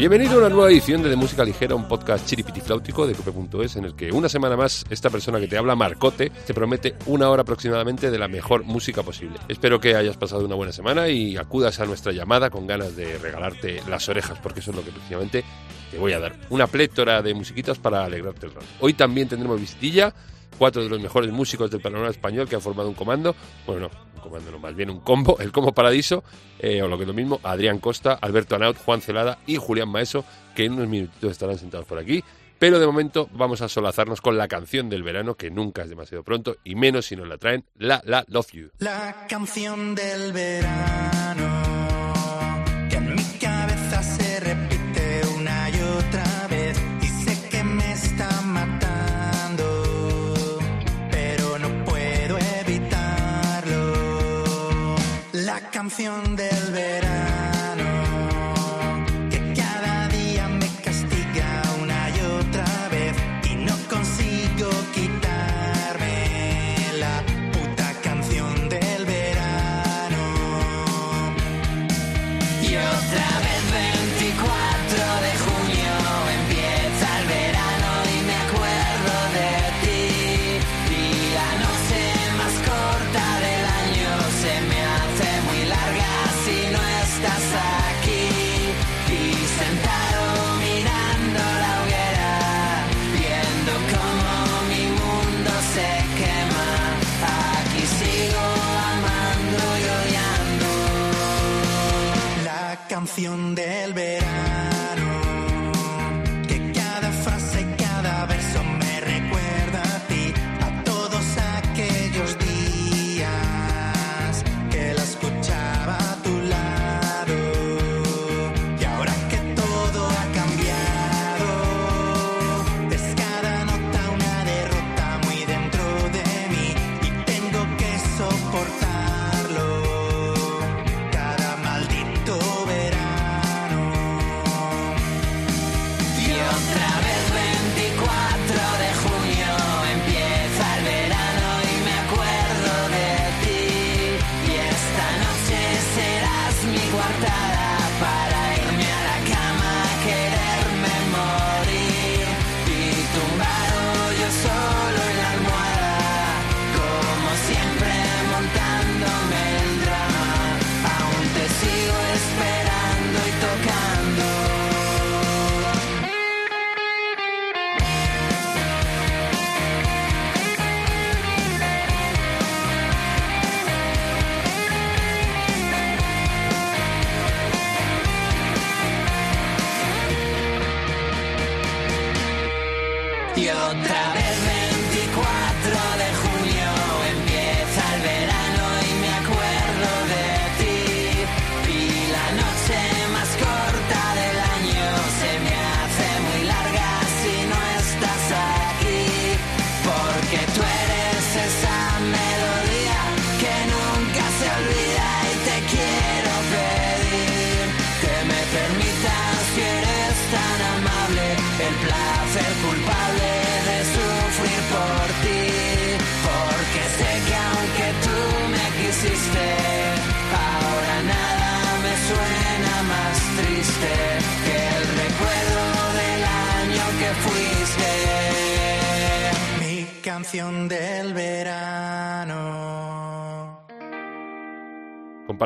Bienvenido a una nueva edición de, de Música Ligera, un podcast chiripitifláutico de cope.es en el que una semana más esta persona que te habla, Marcote, te promete una hora aproximadamente de la mejor música posible. Espero que hayas pasado una buena semana y acudas a nuestra llamada con ganas de regalarte las orejas, porque eso es lo que precisamente te voy a dar. Una plétora de musiquitas para alegrarte el rato. Hoy también tendremos visitilla cuatro de los mejores músicos del panorama español que han formado un comando, bueno, no, comando más bien un combo, el Combo Paradiso, eh, o lo que es lo mismo, Adrián Costa, Alberto Anaut, Juan Celada y Julián Maeso, que en unos minutitos estarán sentados por aquí. Pero de momento vamos a solazarnos con la canción del verano, que nunca es demasiado pronto, y menos si nos la traen, La La Love You. La canción del verano del verano del verano.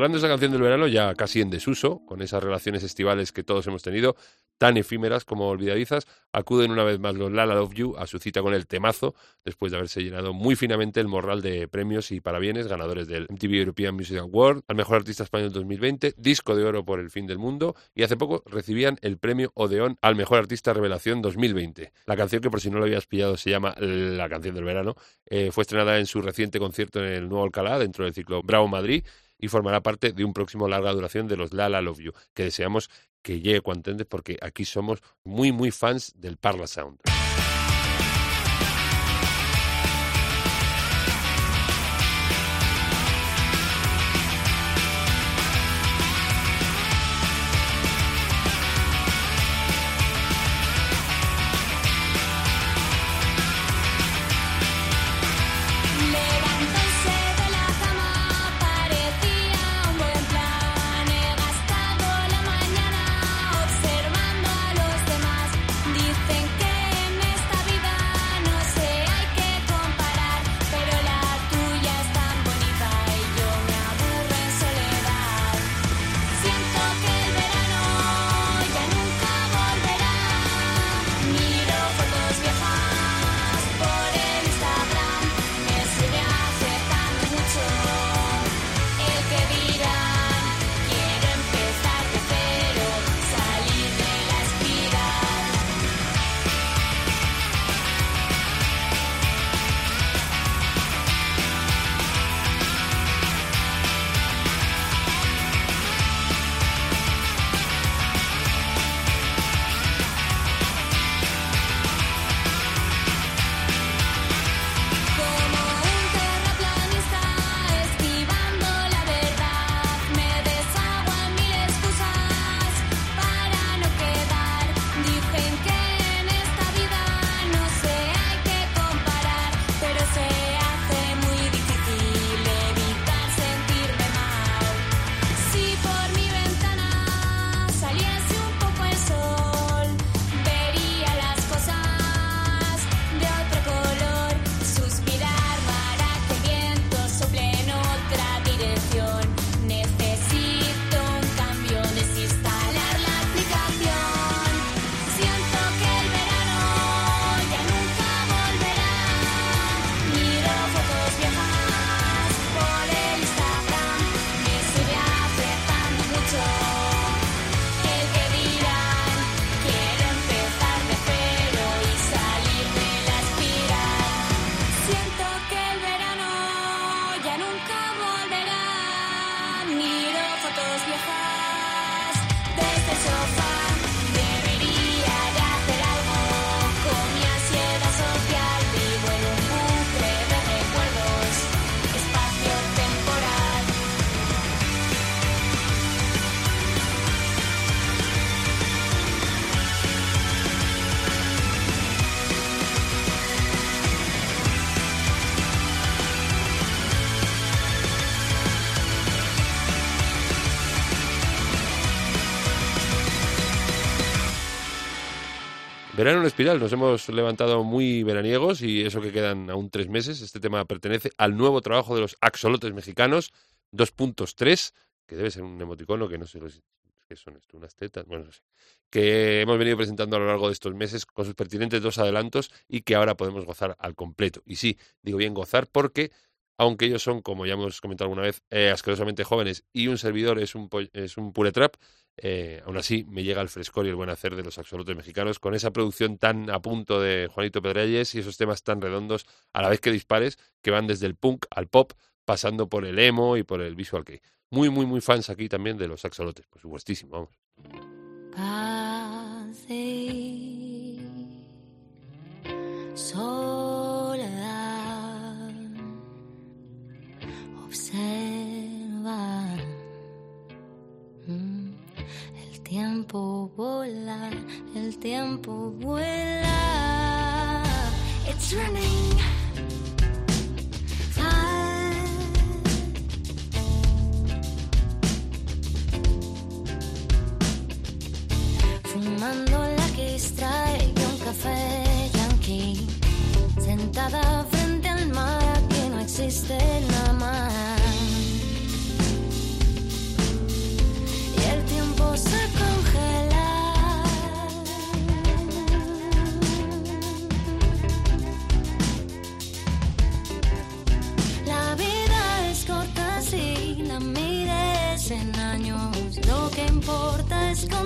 Comparando esa canción del verano ya casi en desuso, con esas relaciones estivales que todos hemos tenido, tan efímeras como olvidadizas, acuden una vez más los Lala Love You a su cita con el temazo, después de haberse llenado muy finamente el morral de premios y parabienes ganadores del MTV European Music Award, al Mejor Artista Español 2020, Disco de Oro por El Fin del Mundo, y hace poco recibían el premio Odeón al Mejor Artista Revelación 2020. La canción que por si no lo habías pillado se llama La canción del verano, eh, fue estrenada en su reciente concierto en el Nuevo Alcalá, dentro del ciclo Bravo Madrid, y formará parte de un próximo larga duración de los La La Love You, que deseamos que llegue cuanto antes porque aquí somos muy, muy fans del Parla Sound. Verano en espiral, nos hemos levantado muy veraniegos y eso que quedan aún tres meses. Este tema pertenece al nuevo trabajo de los axolotes mexicanos, 2.3, que debe ser un emoticono que no sé qué son esto, unas tetas, bueno, no sé, que hemos venido presentando a lo largo de estos meses con sus pertinentes dos adelantos y que ahora podemos gozar al completo. Y sí, digo bien gozar porque aunque ellos son, como ya hemos comentado alguna vez, eh, asquerosamente jóvenes y un servidor es un, es un pure trap, eh, aún así me llega el frescor y el buen hacer de los absolutos mexicanos con esa producción tan a punto de Juanito Pedrelles y esos temas tan redondos a la vez que dispares que van desde el punk al pop pasando por el emo y por el visual kei. Muy, muy, muy fans aquí también de los axolotes, por supuestísimo, vamos. Soledad tiempo vola, el tiempo vuela. It's running. Fumando la que extrae un café yankee Sentada frente al mar aquí no existe nada más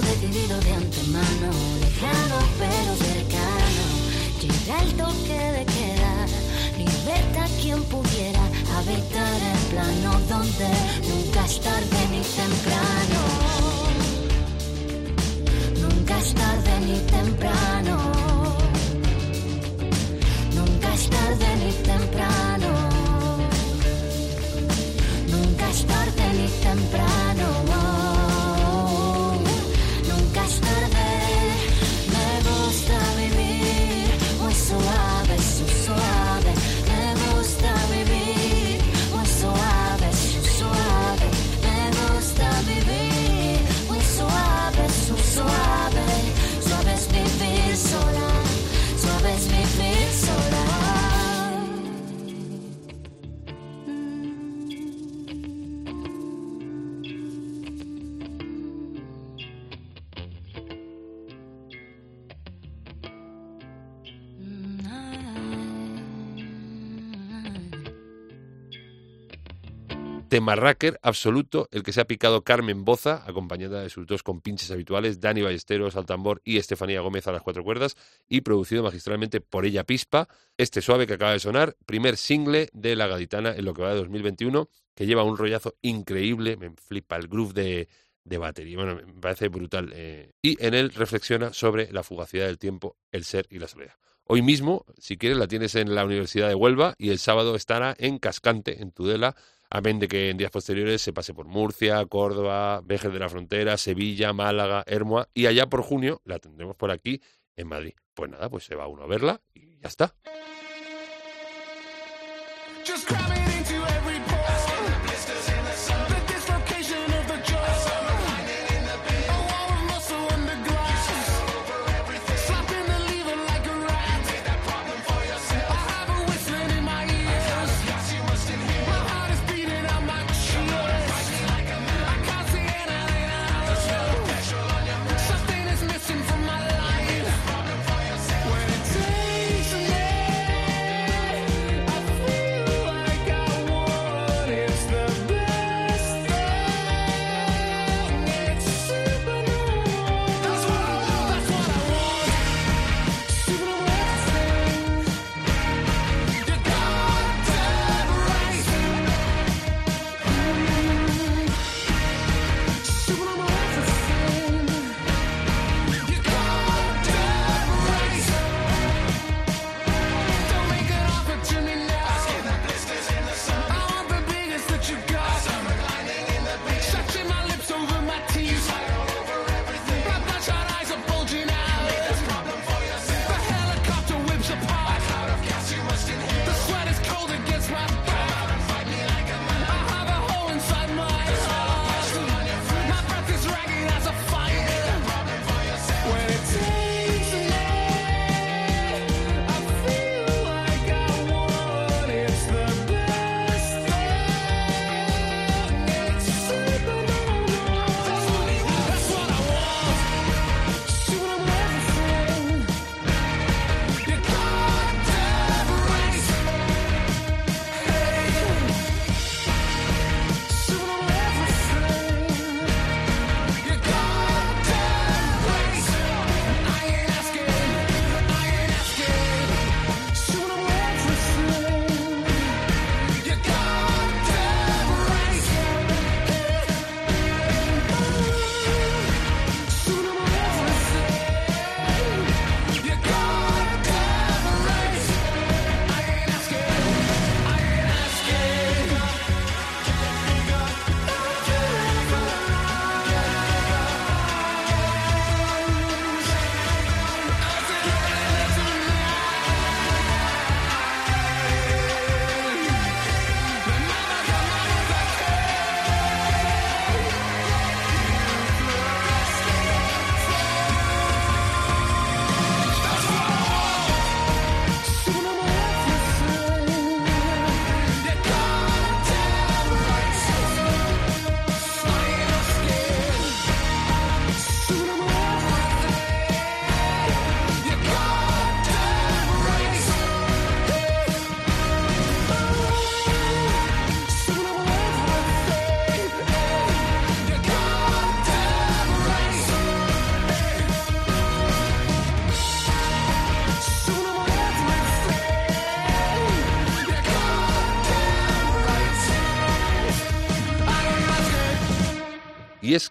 decidido de antemano, lejano pero cercano. Llega el toque de queda, libertad quien pudiera habitar el plano donde nunca es tarde ni temprano. Nunca es tarde ni temprano. Nunca es tarde ni temprano. Nunca es tarde ni temprano. Temarraker absoluto, el que se ha picado Carmen Boza, acompañada de sus dos compinches habituales, Dani Ballesteros al tambor y Estefanía Gómez a las cuatro cuerdas, y producido magistralmente por ella Pispa. Este suave que acaba de sonar, primer single de La Gaditana en lo que va de 2021, que lleva un rollazo increíble, me flipa el groove de, de batería, bueno, me parece brutal. eh, y en él reflexiona sobre la fugacidad del tiempo, el ser y la soledad. Hoy mismo, si quieres, la tienes en la Universidad de Huelva y el sábado estará en Cascante, en Tudela, amén de que en días posteriores se pase por Murcia, Córdoba, Vejer de la Frontera, Sevilla, Málaga, Hermoa y allá por junio la tendremos por aquí en Madrid. Pues nada, pues se va uno a verla y ya está.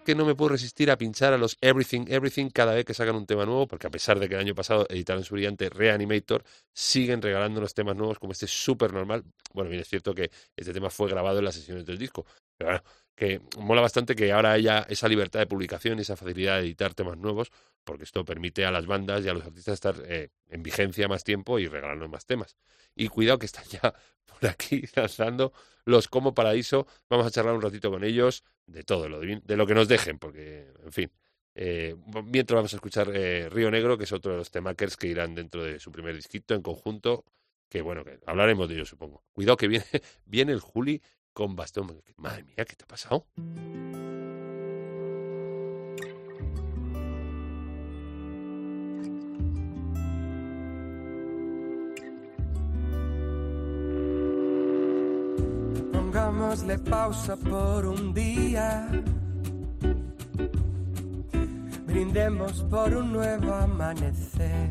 Que no me puedo resistir a pinchar a los Everything Everything cada vez que sacan un tema nuevo, porque a pesar de que el año pasado editaron su brillante Reanimator, siguen regalándonos temas nuevos como este súper normal. Bueno, bien, es cierto que este tema fue grabado en las sesiones del disco, pero bueno, que mola bastante que ahora haya esa libertad de publicación y esa facilidad de editar temas nuevos, porque esto permite a las bandas y a los artistas estar eh, en vigencia más tiempo y regalarnos más temas. Y cuidado que están ya por aquí lanzando los Como Paraíso. Vamos a charlar un ratito con ellos de todo, lo de, lo que nos dejen, porque, en fin. Eh, mientras vamos a escuchar eh, Río Negro, que es otro de los temakers que irán dentro de su primer disquito en conjunto, que bueno, que hablaremos de ello, supongo. Cuidado que viene, viene el Juli con bastón. Madre mía, ¿qué te ha pasado? Pongámosle pausa por un día. Brindemos por un nuevo amanecer.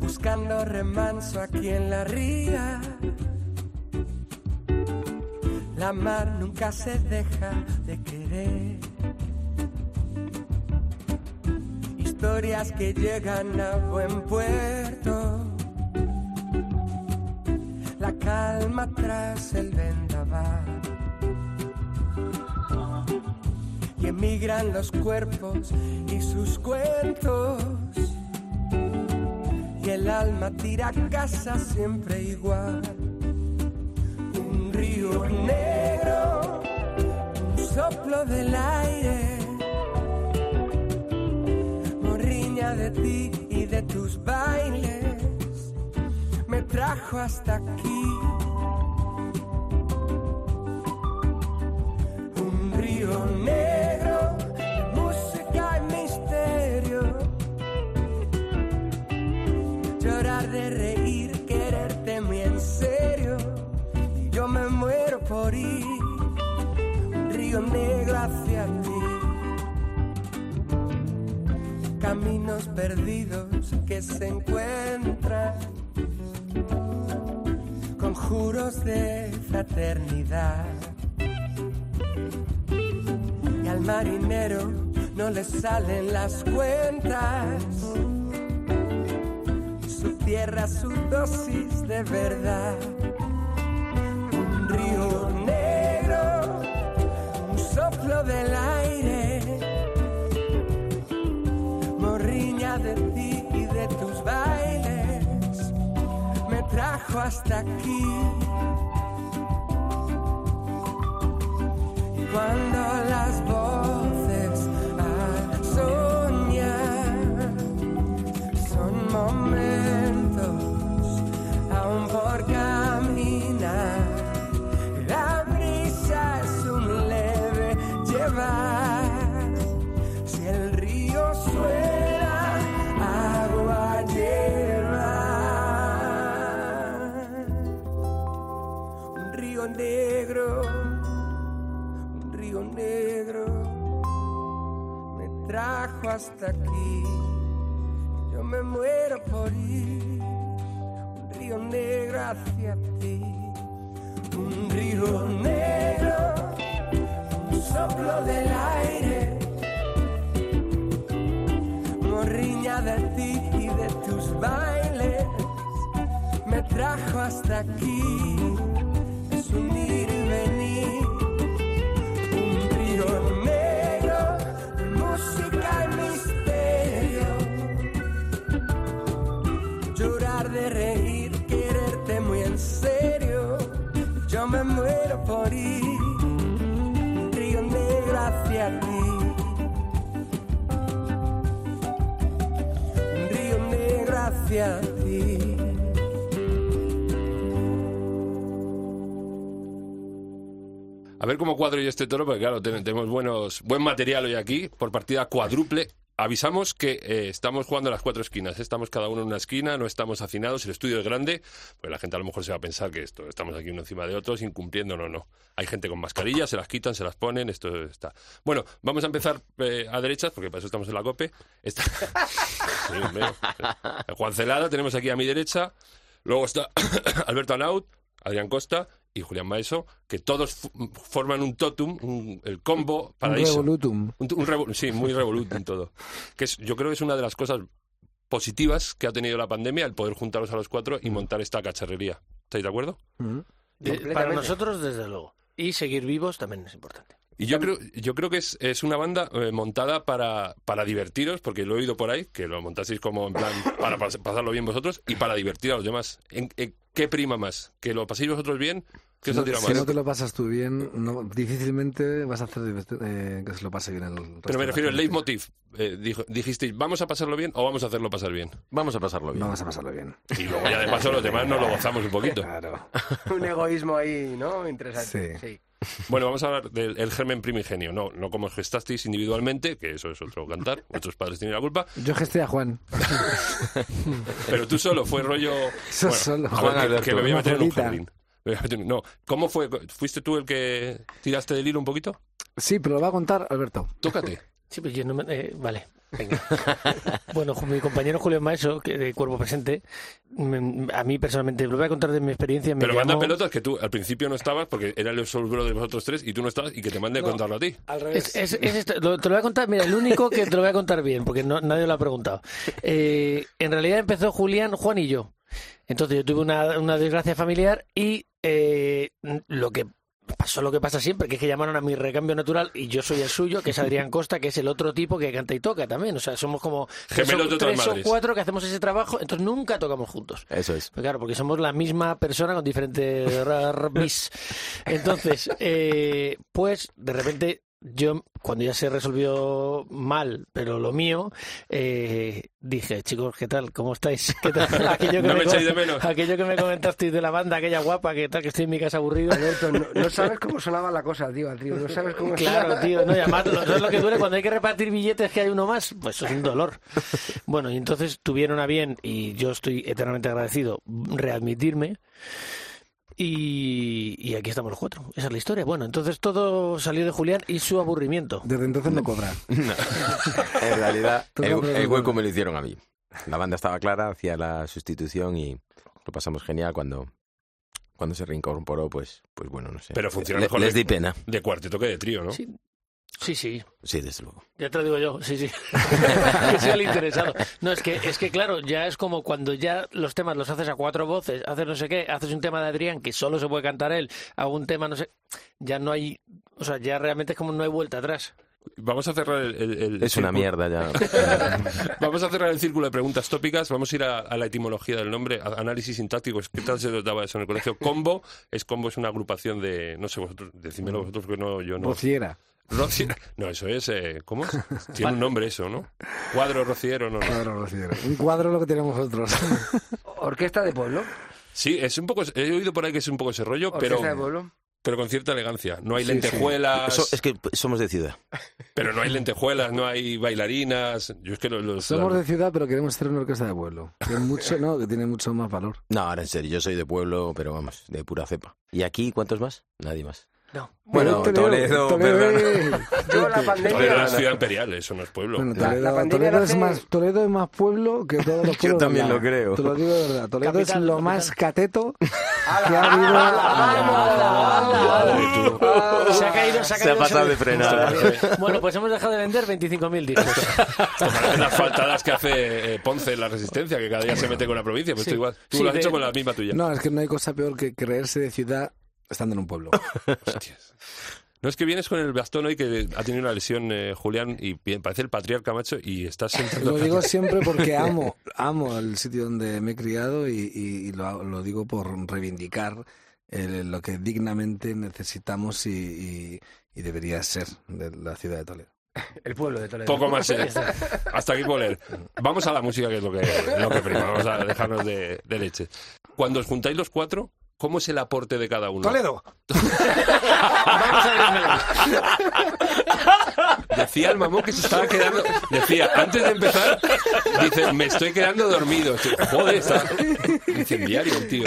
Buscando remanso aquí en la ría. La mar nunca se deja de querer. Historias que llegan a buen puerto tras el vendaval. Y emigran los cuerpos y sus cuentos. Y el alma tira a casa siempre igual. Un río negro, un soplo del aire. Morriña de ti y de tus bailes me trajo hasta aquí. Caminos perdidos que se encuentran conjuros de fraternidad. Y al marinero no le salen las cuentas. Su tierra, su dosis de verdad. Hasta aquí. Cuando las hasta aquí. Yo me muero por ir, un río negro hacia ti. Un río negro, un soplo del aire morriña de ti y de tus bailes me trajo hasta aquí. A ver cómo cuadro yo este toro, porque claro, ten- tenemos buenos, buen material hoy aquí, por partida cuádruple. Avisamos que eh, estamos jugando a las cuatro esquinas, estamos cada uno en una esquina, no estamos hacinados, el estudio es grande, pues la gente a lo mejor se va a pensar que esto, estamos aquí uno encima de otros, incumpliendo, no, no. Hay gente con mascarillas, se las quitan, se las ponen, esto está. Bueno, vamos a empezar eh, a derechas, porque para eso estamos en la COPE. Está... Juan Celada, tenemos aquí a mi derecha, luego está Alberto Anaut, Adrián Costa y Julián Maeso, que todos forman un totum, un- el combo Un paraíso. revolutum. Un, un revo- sí, muy revolutum todo. Que es, yo creo que es una de las cosas positivas que ha tenido la pandemia, el poder juntaros a los cuatro y montar esta cacharrería. ¿Estáis de acuerdo? Mm. De- para Completamente. nosotros, desde luego. Y seguir vivos también es importante. Y yo creo, yo creo que es, es una banda eh, montada para, para divertiros, porque lo he oído por ahí, que lo montasteis como en plan para pas- pasarlo bien vosotros y para divertir a los demás. ¿En, en qué prima más? ¿Que lo paséis vosotros bien? ¿Qué os ha No, tirado si más? no te lo pasas tú bien, no, difícilmente vas a hacer eh, que se lo pase bien el resto Pero me refiero al leitmotiv. Eh, dijo- dijisteis, ¿vamos a pasarlo bien o vamos a hacerlo pasar bien? Vamos a pasarlo bien. Vas a pasarlo bien. Y luego ya de paso los demás nos lo gozamos un poquito. Claro. Un egoísmo ahí, ¿no? Interesante. Sí. Bueno, vamos a hablar del el germen primigenio, no, no como gestasteis individualmente, que eso es otro cantar, vuestros padres tienen la culpa, Yo gesté a Juan. pero tú solo fue rollo... Solo. Juan que- me voy a meter en un jardín. No, ¿cómo fue? ¿Fuiste tú el que tiraste del hilo un poquito? Sí, pero lo va a contar Alberto. Tócate. Sí, pues yo no me... eh, vale, venga. bueno, mi compañero Julio Maeso, que de Cuerpo Presente, me- a mí personalmente, lo voy a contar de mi experiencia. Me Pero manda llamó- pelotas que tú al principio no estabas porque era el solo de vosotros tres y tú no estabas y que te mande a contarlo a ti. Al Es- es- es esto, lo- te lo voy a contar, mira, el único que te lo voy a contar bien, porque no- nadie lo ha preguntado. Eh, en realidad empezó Julián, Juan y yo. Entonces yo tuve una, una desgracia familiar y eh, lo que pasó lo que pasa siempre, que es que llamaron a mi recambio natural y yo soy el suyo, que es Adrián Costa, que es el otro tipo que canta y toca también. O sea, somos como Gemelos tres o cuatro que hacemos ese trabajo, entonces nunca tocamos juntos. Eso es. Pues claro, porque somos la misma persona con diferentes bis. Entonces, eh, pues de repente yo, cuando ya se resolvió mal, pero lo mío, eh, dije, chicos, ¿qué tal? ¿Cómo estáis? ¿Qué tal? Aquello No me echáis de menos. Aquello que me comentasteis de la banda, aquella guapa, que tal, que estoy en mi casa aburrido. Alberto, no, no sabes cómo sonaba la cosa, tío, tío. No sabes cómo Claro, sonaba. tío, no, y además, lo- ¿sabes lo que duele cuando hay que repartir billetes que hay uno más? Pues eso es un dolor. Bueno, y entonces tuvieron a bien, y yo estoy eternamente agradecido, readmitirme. Y, y aquí estamos los cuatro. Esa es la historia. Bueno, entonces todo salió de Julián y su aburrimiento. Desde entonces no cobra. En realidad, el, el hueco me lo hicieron a mí. La banda estaba clara, hacía la sustitución y lo pasamos genial cuando, cuando se reincorporó, pues, pues bueno, no sé. Pero funciona Le- mejor Les de- di pena. De cuarteto que de trío, ¿no? Sí. Sí, sí, Sí, desde luego. ya te lo digo yo, sí, sí. que sea el interesado. No, es que, es que claro, ya es como cuando ya los temas los haces a cuatro voces, haces no sé qué, haces un tema de Adrián que solo se puede cantar él, hago un tema, no sé, ya no hay, o sea, ya realmente es como no hay vuelta atrás. Vamos a cerrar el, el- el Es una círculo- mierda ya. Vamos a cerrar el círculo de preguntas tópicas. Vamos a ir a, a la etimología del nombre, a- análisis sintáctico. ¿Qué tal se daba eso en el colegio? Combo es combo es una agrupación de no sé vosotros, decídmelo vosotros que no yo no. Rociera. Rociera. No, eso es eh, ¿cómo? es? Tiene un nombre eso, ¿no? Cuadro rociero, no, no. Cuadro rociera. Un cuadro lo que tenemos nosotros. Orquesta de pueblo. Sí, es un poco he oído por ahí que es un poco ese rollo, pero Orquesta de pueblo. pero con cierta elegancia. No hay Sí, sí. lentejuelas, es que somos de ciudad. pero no hay lentejuelas, no hay bailarinas. Yo es que los, los- Somos de ciudad, pero queremos hacer una orquesta de pueblo. Que, mucho, no, que tiene mucho más valor. No, ahora en serio, yo soy de pueblo, pero vamos, de pura cepa. ¿Y aquí cuántos más? Nadie más. No. Bueno, Toledo, perdón. Yo la Toledo pandemia. es ciudad imperial, eso no es pueblo. Bueno, La- Toledo, la pandemia Toledo es hace- más, Toledo es más pueblo que todos los Yo pueblos. de también lo creo. Te lo digo de verdad. Toledo Capital, es lo capital. más cateto que ¡Hala, ha habido. Tú. Se ha caído, se ha Se caído. ha pasado de frenada. Bueno, pues hemos dejado de vender 25.000 discos. Las faltadas que hace eh, Ponce en la Resistencia, que cada día se mete con la provincia. Pues Sí. tú igual. Tú Sí, lo has de- hecho con la misma tuya. No, es que no hay cosa peor que creerse de ciudad estando en un pueblo. Hostias. No es que vienes con el bastón hoy que ha tenido una lesión eh, Julián y bien, parece el patriarca macho y estás Lo digo siempre porque amo, amo el sitio donde me he criado y, y- y lo, lo digo por reivindicar el- lo que dignamente necesitamos y, y- y debería ser de la ciudad de Toledo. El pueblo de Toledo. poco más. eh. Hasta aquí leer. Vamos a la música que es lo que, lo que prima. Vamos a dejarnos de, de leche. Cuando os juntáis los cuatro, ¿cómo es el aporte de cada uno? ¡Toledo! Vamos a ver, Decía el mamón que se estaba quedando. Decía, antes de empezar, dice, me estoy quedando dormido. Joder, está incendiario el tío.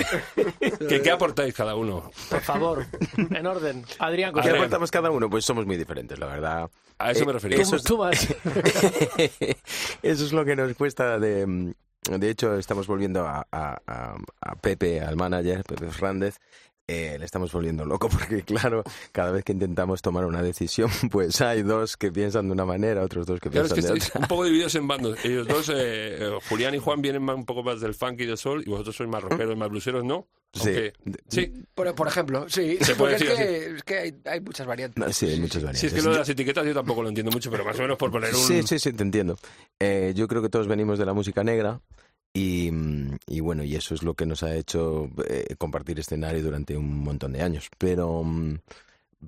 ¿Qué, ¿Qué aportáis cada uno? por favor, en orden. Adrián, ¿Qué Adrián. aportamos cada uno? Pues somos muy diferentes, la verdad. A eso me Eh, refería. eso es- tú más. Eso es lo que nos cuesta de... De hecho, estamos volviendo a, a- a- a Pepe, al manager, Pepe Fernández. eh, le estamos volviendo loco porque, claro, cada vez que intentamos tomar una decisión, pues hay dos que piensan de una manera, otros dos que Claro, es piensan que de estáis otra. un poco divididos en bandos. Ellos dos, eh, eh, Julián y Juan, vienen más- un poco más del funk y del soul, y vosotros sois más rockeros, más bluseros, ¿no? Sí. Aunque- sí. Por, por ejemplo, sí. Se puede es que, es que hay, hay muchas variantes. No, sí, hay muchas Sí, variantes. es que lo de las etiquetas yo tampoco lo entiendo mucho, pero más o menos por poner un... Sí, sí, sí, te entiendo. Eh, yo creo que todos venimos de la música negra y, mm, y bueno, y eso es lo que nos ha hecho eh, compartir escenario durante un montón de años. Pero, mm,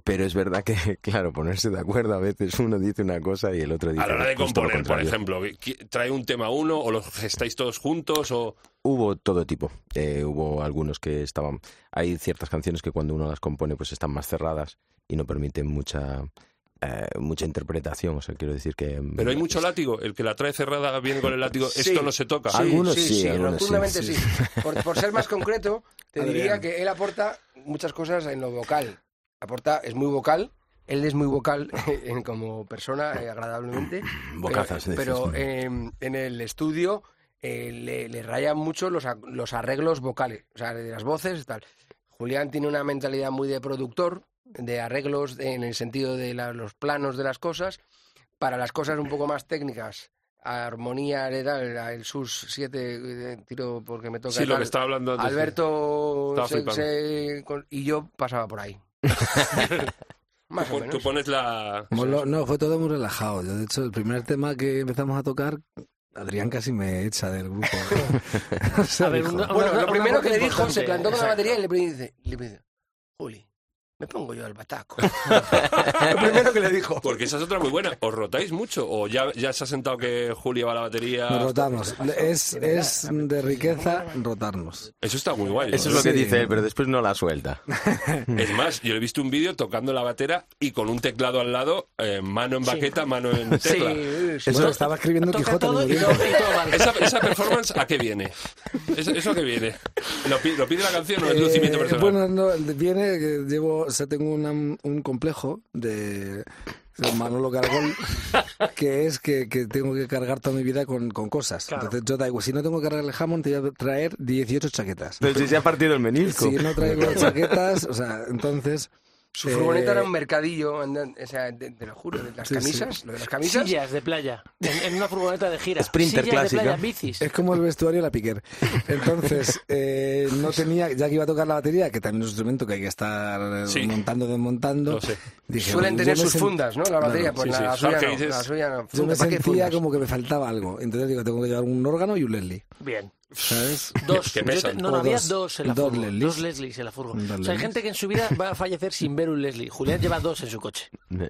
pero es verdad que, claro, ponerse de acuerdo a veces uno dice una cosa y el otro dice A la hora de componer, por ejemplo, ¿qui- ¿trae un tema uno o los estáis todos juntos o...? Hubo todo tipo. Eh, hubo algunos que estaban. Hay ciertas canciones que cuando uno las compone, pues están más cerradas y no permiten mucha eh, mucha interpretación. O sea, quiero decir que. mm, Pero hay mucho látigo, el que la trae cerrada viene con el látigo, Sí. esto no se toca. Sí, Algunos sí, sí, sí, algunos sí, rotundamente sí. sí. Por, por ser más concreto, te Adrián. diría que él aporta muchas cosas en lo vocal. Aporta, es muy vocal, él es muy vocal en- como persona, eh, agradablemente. Bocazas, pero, dices. pero en, en el estudio eh, le, le rayan mucho los, a- los arreglos vocales, o sea, de las voces y tal. Julián tiene una mentalidad muy de productor, de arreglos en el sentido de la- los planos de las cosas. Para las cosas un poco más técnicas, armonía, y tal, el sus 7, tiro porque me toca. Sí, lo que estaba hablando antes. Alberto se- flipando. se- con- y yo pasaba por ahí. Más o Tú, menos. tú pones la... Molo- no, fue todo muy relajado. Yo, de hecho, el primer tema que empezamos a tocar, Adrián casi me echa del grupo. O sea, A ver, dijo, una- Bueno, una- lo primero que le dijo, se plantó con la batería y le dice, le dice, Juli, me pongo yo al bataco. lo primero que le dijo. Porque esa es otra muy buena. ¿Os rotáis mucho? ¿O ya, ya se ha sentado que Juli va a la batería? Nos rotamos. Es, es de riqueza rotarnos. Eso está muy guay. Eso es ¿no? lo que Sí. dice él, pero después no la suelta. Es más, yo he visto un vídeo tocando la batera y con un teclado al lado, eh, mano en baqueta, mano en Sí, tecla. sí. Eso estaba escribiendo Quijote. todo y y. ¿Esa, esa performance a qué viene? ¿Eso, eso a qué viene? ¿Lo, pi- lo pide la canción o es lucimiento Eh, personal? bueno, no, viene que llevo, o sea, tengo una- un complejo de, Manolo Cargol, que es que, que tengo que cargar toda mi vida con, con cosas. Claro. Entonces yo traigo, si no tengo que cargar el jamón, te voy a traer 18 chaquetas. Pero si se ha partido el menisco. Si no traigo chaquetas, o sea, entonces... Su eh, furgoneta era un mercadillo, andan- o sea, te, te lo juro, de las Sí, sí. camisas, lo de las camisas. Sillas de playa, en, en una furgoneta de gira. Sprinter Sillas clásica. de playa, bicis. Es como el vestuario de la Piquer. Entonces, eh, no tenía, ya que iba a tocar la batería, que también es un instrumento que hay que estar eh, Sí. montando, desmontando. Lo sé. dije, Suelen tener sus fundas, ¿no? La batería, pues sí, la, sí. la ¿Sabes suya no, dices? la suya no. Yo me Funda, ¿para qué sentía como que me faltaba algo. Entonces digo, tengo que llevar un órgano y un Leslie. Bien. ¿Sabes? Dos. Te- no, no, había dos- en la dos furgo. Dos Leslies en la furgo. Dos O sea, hay gente que en su vida va a fallecer sin ver un Leslie. Julián lleva dos en su coche.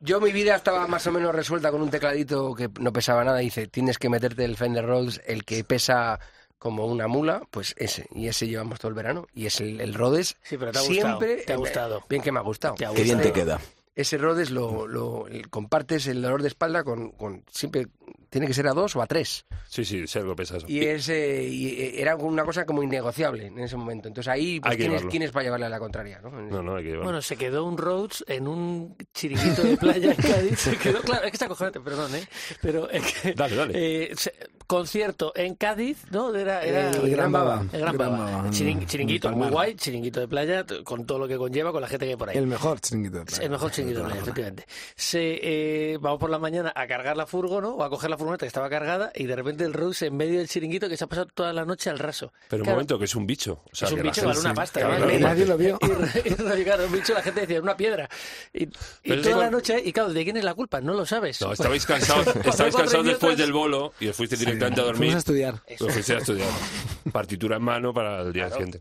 Yo mi vida estaba más o menos resuelta con un tecladito que no pesaba nada. Dice, tienes que meterte el Fender Rhodes, el que pesa como una mula, pues ese. Y ese llevamos todo el verano. Y es el, el Rhodes. Sí, pero te ha gustado, siempre, te ha gustado. Bien que me ha gustado. Te ha Qué bien te queda. Ese Rhodes lo, lo- compartes el dolor de espalda con, con siempre tiene que ser a dos o a tres. Sí, sí, sé algo pesa eso. Y, es, eh, y, eh, era una cosa como innegociable en ese momento. Entonces ahí, pues, ¿quién, es, llevarlo. quién es para llevarle a la contraria? ¿no? No, no, hay que. Bueno, se quedó un Rhodes en un chiringuito de playa en Cádiz. Se quedó, claro, es que está cojonante, perdón, ¿eh? Pero es que. Dale, dale. eh, se- concierto en Cádiz, ¿no? Era, era El Gran Baba. El Gran Baba. Chiring- chiringuito, muy guay, chiringuito de playa, con todo lo que conlleva, con la gente que hay por ahí. El mejor chiringuito de playa. El mejor chiringuito de playa, efectivamente. Se, eh, vamos por la mañana a cargar la furgo, ¿no? O a coger la furgoneta que estaba cargada y de repente el Rose en medio del chiringuito que se ha pasado toda la noche al raso. Pero un momento, que es un bicho. O sea, es un bicho gente- vale una pasta. Nadie lo vio. Y, y- y, claro, un bicho, la gente decía, una piedra. Y, toda igual- la noche, y claro, ¿de quién es la culpa? No lo sabes. No, estabais cansados, estabais cansados después del bolo y os fuiste directamente a Fuimos dormir. a estudiar. Os fuiste a estudiar. Partitura en mano para el día Claro, siguiente.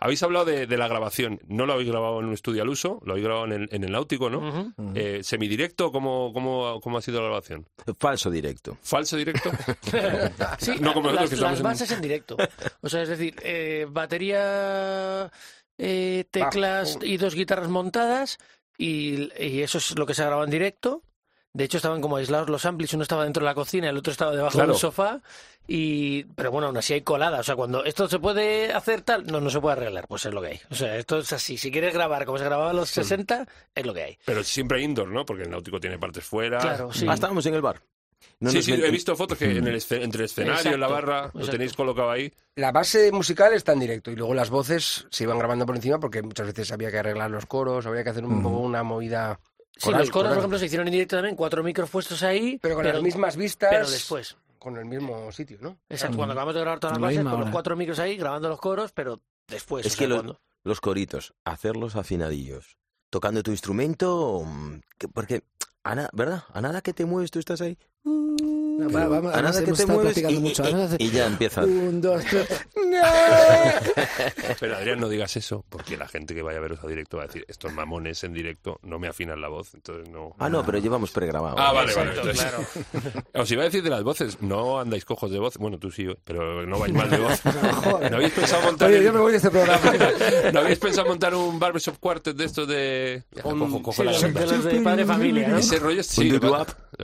Habéis hablado de, de la grabación. No lo habéis grabado en un estudio al uso, lo habéis grabado en el, en el náutico, ¿no? Ujú. Eh, ¿Semidirecto? ¿Cómo, cómo, ¿Cómo ha sido la grabación? Falso directo. ¿Falso directo? Sí, No como nosotros las, que estamos las en- bases en directo. O sea, es decir, eh, batería, eh, teclas Bajo. y dos guitarras montadas y, y eso es lo que se ha grabado en directo. De hecho, estaban como aislados los amplis, uno estaba dentro de la cocina, el otro estaba debajo Claro. del sofá. Y, pero bueno, aún así hay colada. O sea, cuando esto se puede hacer tal, no, no se puede arreglar, pues es lo que hay. O sea, esto es así. Si quieres grabar como se grababa en los 60, es lo que hay. Pero siempre indoor, ¿no? Porque el náutico tiene partes fuera. Claro, sí. Ah, estábamos en el bar. No sí, sí, he visto fotos que en el entre el escenario y la Exacto, barra lo exacto. tenéis colocado ahí. La base musical está en directo y luego las voces se iban grabando por encima porque muchas veces había que arreglar los coros, había que hacer un poco una movida. Sí, coral, los coros, coral. por ejemplo, se hicieron en directo también, cuatro micros puestos ahí. Pero con las mismas vistas. Pero después. Con el mismo sitio, ¿no? Exacto, cuando acabamos de grabar todas las la bases, con los cuatro micros ahí, grabando los coros, pero después. Es o que sea, lo- cuando- los coritos, hacerlos afinadillos, tocando tu instrumento, mm, que- porque, a na- ¿verdad? A nada que te mueves, tú estás ahí. Va- nada que te mueves y, mucho. y- ya empieza. Un, dos, tres. Pero Adrián, no digas eso, porque la gente que vaya a veros a directo va a decir, estos mamones en directo no me afinan la voz, entonces no... Ah, no, pero llevamos pregrabado. Ah, vale, Exacto, vale. entonces- Os iba a decir de las voces, no andáis cojos de voz, bueno, tú sí, pero no vais mal de voz. ¿No habéis pensado montar, Oye, el- yo me voy de este programa. ¿no habéis pensado montar un barbershop quartet de estos de... Un- Cojo, cojo Sí, la los, de padre familia, ¿no? Ese rollo sí,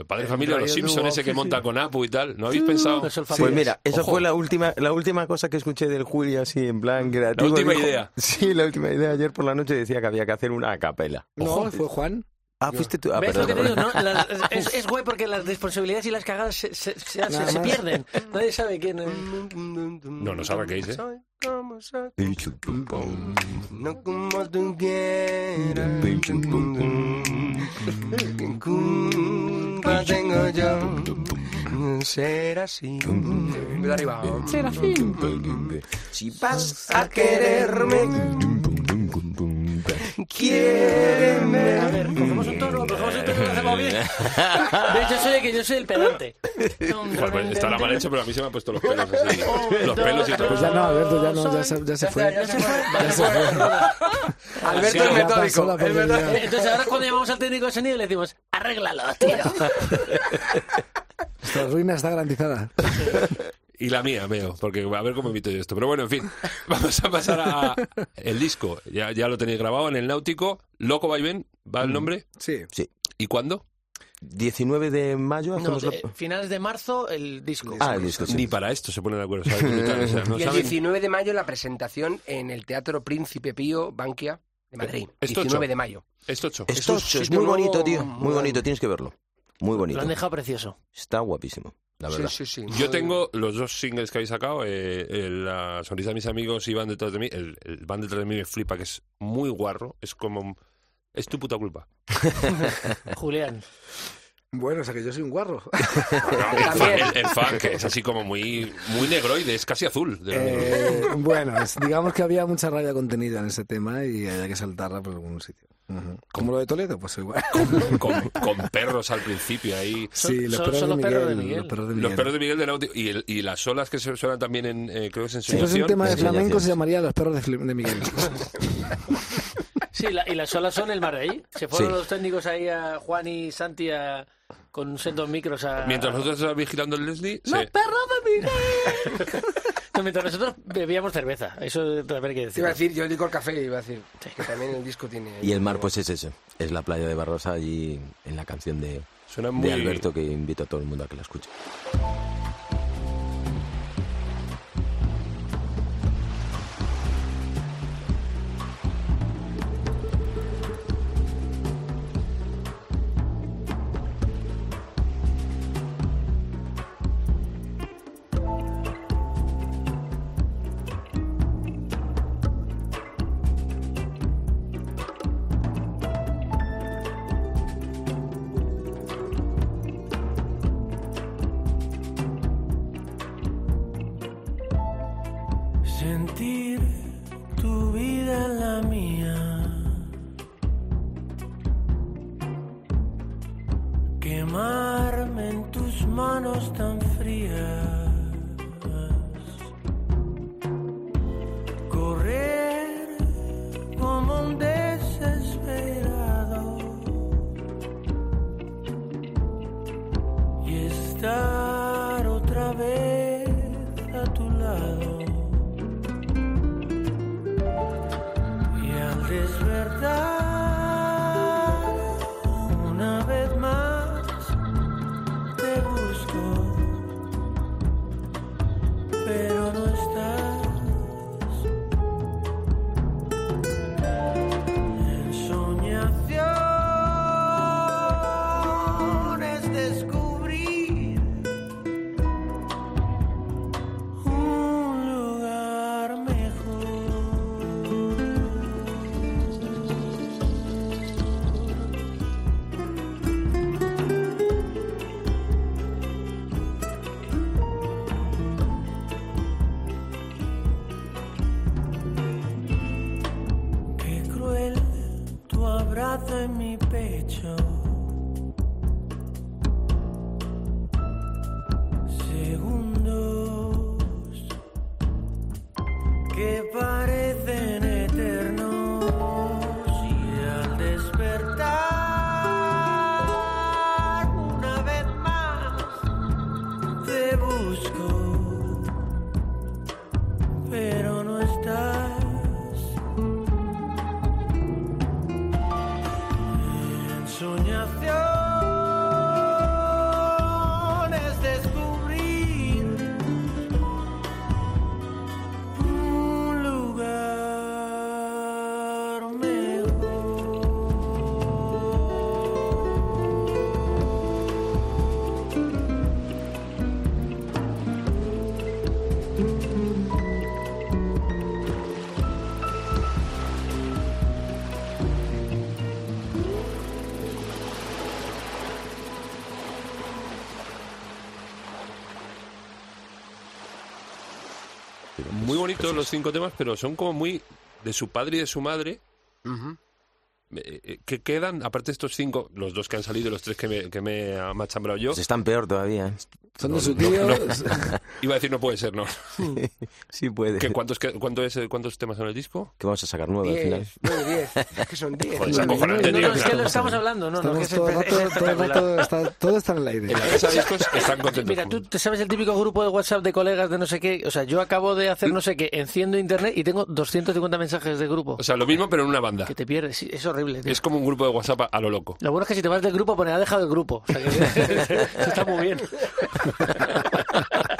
padre de familia, los rollo Simpson doo-wop, ese que monta. Con Apu y tal, ¿no habéis pensado? Los Pues mira, esa Ojo. fue la última, la última cosa que escuché del Julio así en plan creativo. última Dijo- idea. Sí, la última idea. Ayer por la noche decía que había que hacer una capela. No, fue Juan. Ah, fuiste tú. Ah, ¿Ves lo que te digo? perdón. no? Las- es, es guay porque las responsabilidades y las cagadas se, se, se- pierden. Nadie sabe quién es. No, no sabe qué dice. Soy, No como tú quieras. ¿Qué culpa tengo yo? Ser así. De arriba. Si Vas a quererme. Quiéreme. A ver, cogemos un tono, cogemos un tono y lo hacemos bien. De hecho, soy el que yo soy el pedante. Pues, estará mal hecho, pero a mí se me han puesto los pelos así. Los pelos y todo. Pues ya no, Alberto, ya no, ya se, ya se fue. Ya se fue. Ya se fue. Alberto es metódico. Entonces ahora cuando llamamos al técnico de sonido le decimos, arréglalo, tío. Nuestra ruina está garantizada. Y la mía, veo, porque a ver cómo evito yo esto. Pero bueno, en fin, vamos a pasar a el disco. Ya, ya lo tenéis grabado en el Náutico. Loco Vaivén, ¿va el nombre? Sí. Sí. ¿Y cuándo? 19 de mayo No, hacemos la- de- finales de marzo el disco. Ah, el disco, sí. Ni para esto se ponen de acuerdo. ¿sabes? Brutal, o sea, no Y el saben- 19 de mayo la presentación en el Teatro Príncipe Pío Bankia de Madrid. ¿Es tocho? 19 de mayo. Esto ocho. Es Es tocho, es sitio muy bonito, tío. muy Muy bonito, bonito. tienes que verlo. Muy bonito. Lo han dejado precioso. Está guapísimo, la verdad. Sí, sí, sí. Yo tengo los dos singles que habéis sacado. eh, el- la sonrisa de mis amigos y van detrás de mí. El, el van detrás de mí me flipa, que es muy guarro. Es como. Es tu puta culpa. Julián. Bueno, o sea que yo soy un guarro. No, el, fan, el- el fan, que es así como muy, muy negroide, es casi azul. de. Eh, bueno, es- digamos que había mucha rabia contenida en ese tema y había que saltarla por algún sitio. Como lo de Toledo, pues igual. con, con perros al principio ahí. Sí, los son- perros, son de los Miguel, perros de Miguel. Los perros de Los Miguel. perros de Miguel y, el- y las olas que se suenan también en, eh, creo que es en Si fuese un tema de flamenco se llamaría Los perros de, de Miguel. Sí, la- y las olas son el mar de ahí. Se fueron Sí. los técnicos ahí a Juan y Santi a- con sendos micros a... Mientras nosotros estábamos vigilando el Leslie, ¡Los se- perros de Miguel! No, mientras nosotros bebíamos cerveza. Eso también hay que decir. iba a decir, yo licor café, iba a decir. Que también el disco tiene. Y el mar, pues es eso. Es la playa de Barrosa allí en la canción de, suena muy... de Alberto que invito a todo el mundo a que la escuche. Muy bonitos los cinco temas, pero son como muy de su padre y de su madre. Eh, eh, que quedan, aparte de estos cinco, los dos que han salido y los tres que me, que me he machambrado yo. Pues están peor todavía. Son de su no, tío. no. Iba a decir no puede ser, no. sí puede. ¿Qué, cuántos, qué- cuánto es, eh, ¿Cuántos temas en el disco? Que vamos a sacar nueve al final. Diez, nueve, diez. Es que son diez. Joder, es nueve. acojonante, No, tío. no, es que lo estamos hablando, no, no, que Estamos es, todo espe- es todo el espectacular. rato está, todo está en el aire. En la casa de discos están contentos. Mira, tú te sabes el típico grupo de WhatsApp de colegas de no sé qué. O sea, yo acabo de hacer no sé qué, enciendo internet y tengo 250 mensajes de grupo. O sea, lo mismo, pero en una banda. que te pierdes, es horrible. tío. Es como un grupo de WhatsApp a, lo loco. Lo bueno es que si te vas del grupo, pone ha dejado el grupo. O sea, que está muy bien.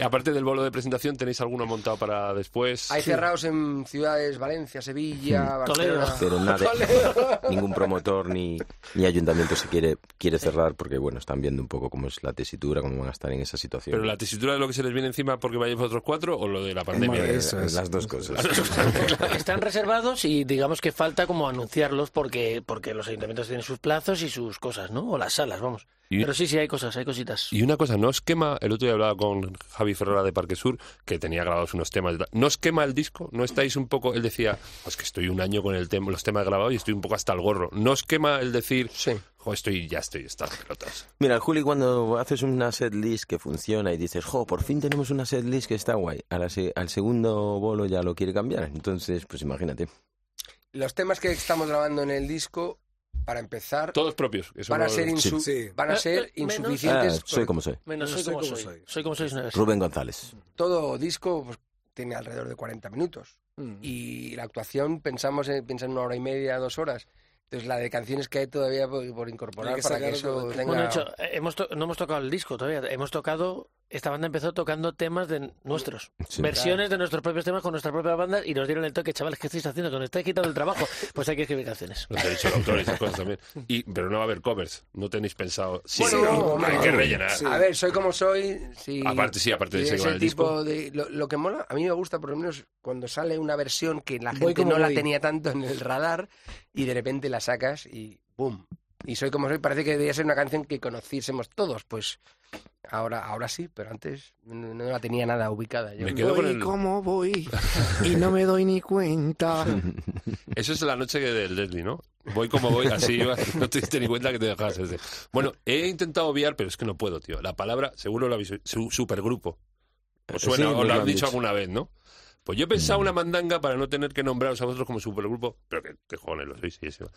Aparte del bolo de presentación, ¿tenéis alguno montado para después? Hay cerrados en ciudades Valencia, Sevilla, Toledo. Barcelona. Pero nada, ningún promotor ni, ni ayuntamiento se quiere, quiere cerrar porque, bueno, están viendo un poco cómo es la tesitura, cómo van a estar en esa situación. ¿Pero la tesitura de lo que se les viene encima porque vayáis vosotros cuatro o lo de la pandemia? Eso es. Las dos cosas. Están reservados y digamos que falta como anunciarlos porque, porque los ayuntamientos tienen sus plazos y sus cosas, ¿no? O las salas, vamos. Y- Pero sí, sí, hay cosas, hay cositas. Y una cosa, ¿no os quema? El otro día hablaba con Javi Ferrara de Parque Sur, que tenía grabados unos temas. ¿No os quema el disco? ¿No estáis un poco.? Él decía, pues que estoy un año con el tema, los temas grabados y estoy un poco hasta el gorro. ¿No os quema el decir, Sí. jo, estoy, ya estoy, estas pelotas? Mira, Juli, cuando haces una set list que funciona y dices, jo, por fin tenemos una set list que está guay, a la se- al segundo bolo ya lo quiere cambiar. Entonces, pues imagínate. Los temas que estamos grabando en el disco, para empezar, Todos propios. Eso van a ser, insu- Sí. van a Eh, ser eh, menos- Ah, insuficientes. soy como soy. Menos No soy, soy como soy. soy. Soy como vez. Rubén González. Todo disco pues, tiene alrededor de 40 minutos. Mm. Y la actuación pensamos en, piensa en una hora y media, dos horas. Entonces la de canciones que hay todavía por, por incorporar Hay que para que eso tenga... Bueno, de hecho, hemos no hemos tocado el disco todavía. Hemos tocado. Esta banda empezó tocando temas de nuestros. Sí. Versiones de nuestros propios temas con nuestra propia banda y nos dieron el toque, chavales, ¿qué estáis haciendo? Que nos estáis quitando el trabajo. Pues hay que escribir canciones. Los derechos de autor y esas cosas también. Y, pero no va a haber covers. No tenéis pensado. Sí, Bueno, sí, no, hay no. que rellenar. Sí. A ver, soy como soy. Aparte, sí, aparte de ese el el tipo disco. de. Lo, lo que mola, a mí me gusta por lo menos cuando sale una versión que la gente como no la tenía tanto en el radar y de repente la sacas y ¡boom! Y soy como soy, parece que debería ser una canción que conociésemos todos. Pues ahora, ahora sí, pero antes no, no la tenía nada ubicada. Yo. Me quedo con Voy el... como voy y no me doy ni cuenta. Eso es la noche del Leslie, ¿no? Voy como voy, así no te diste ni cuenta que te dejabas ese. Bueno, he intentado obviar, pero es que no puedo, tío. La palabra, seguro lo habéis su, supergrupo. ¿Os suena? Sí, ¿Os lo han dicho dicho. alguna vez, no? Pues yo he pensado una mandanga para no tener que nombraros a vosotros como supergrupo, pero que, que joder lo sois, sí, eso.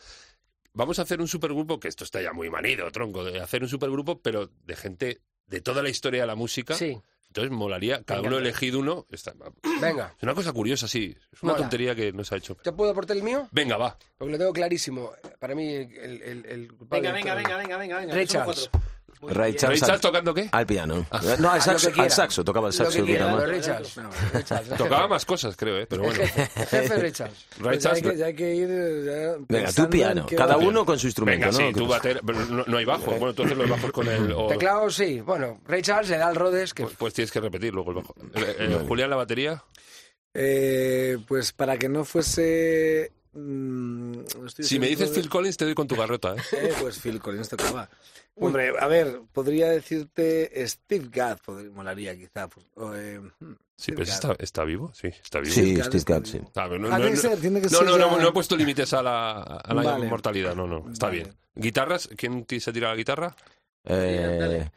Vamos a hacer un supergrupo, que esto está ya muy manido, tronco, de hacer un supergrupo, pero de gente de toda la historia de la música. Sí. Entonces molaría, cada Venga. uno elegido uno. Está, Venga, es una cosa curiosa, sí. Es una Mola. tontería que no se ha hecho. ¿te puedo aportar el mío? Venga, va. Porque lo tengo clarísimo. Para mí, el, el, el culpable Venga, venga, venga, venga, venga, venga. Ray Somos Charles. cuatro. Ray. Charles. ¿Ray Charles tocando qué? Al piano. No, al lo saxo, al saxo, tocaba el Lo saxo. que que era quiera, Ray Charles. Ray Charles, Tocaba más cosas, creo, ¿eh? Pero bueno. Jefe, Ray Charles. Ray Pues ya, hay Charles. que, ya hay que ir. ya Venga, pensando tú piano. Cada uno con su instrumento, Venga, ¿no? sí, tú bater, pero no, no hay bajo. Bueno, tú haces los bajos con el... o- Teclado, sí. Bueno, Ray Charles le da al Rhodes que pues, pues tienes que repetir luego el bajo. Eh, eh, Julián, la batería. Eh, pues para que no fuese mm, Si me dices Phil Collins, te doy con tu garrota, ¿eh? Eh, pues Phil Collins tocaba. Hombre, a ver, podría decirte Steve Gadd, podría, molaría quizá. pues, o, eh, hmm, Sí, pero está, está vivo, sí, está vivo. Sí, Steve Gadd sí. no, Ah, no, he puesto límites a la, a la Vale. inmortalidad, no, no, está Vale. bien. ¿Guitarras? ¿Quién se tira la guitarra? Eh, dale.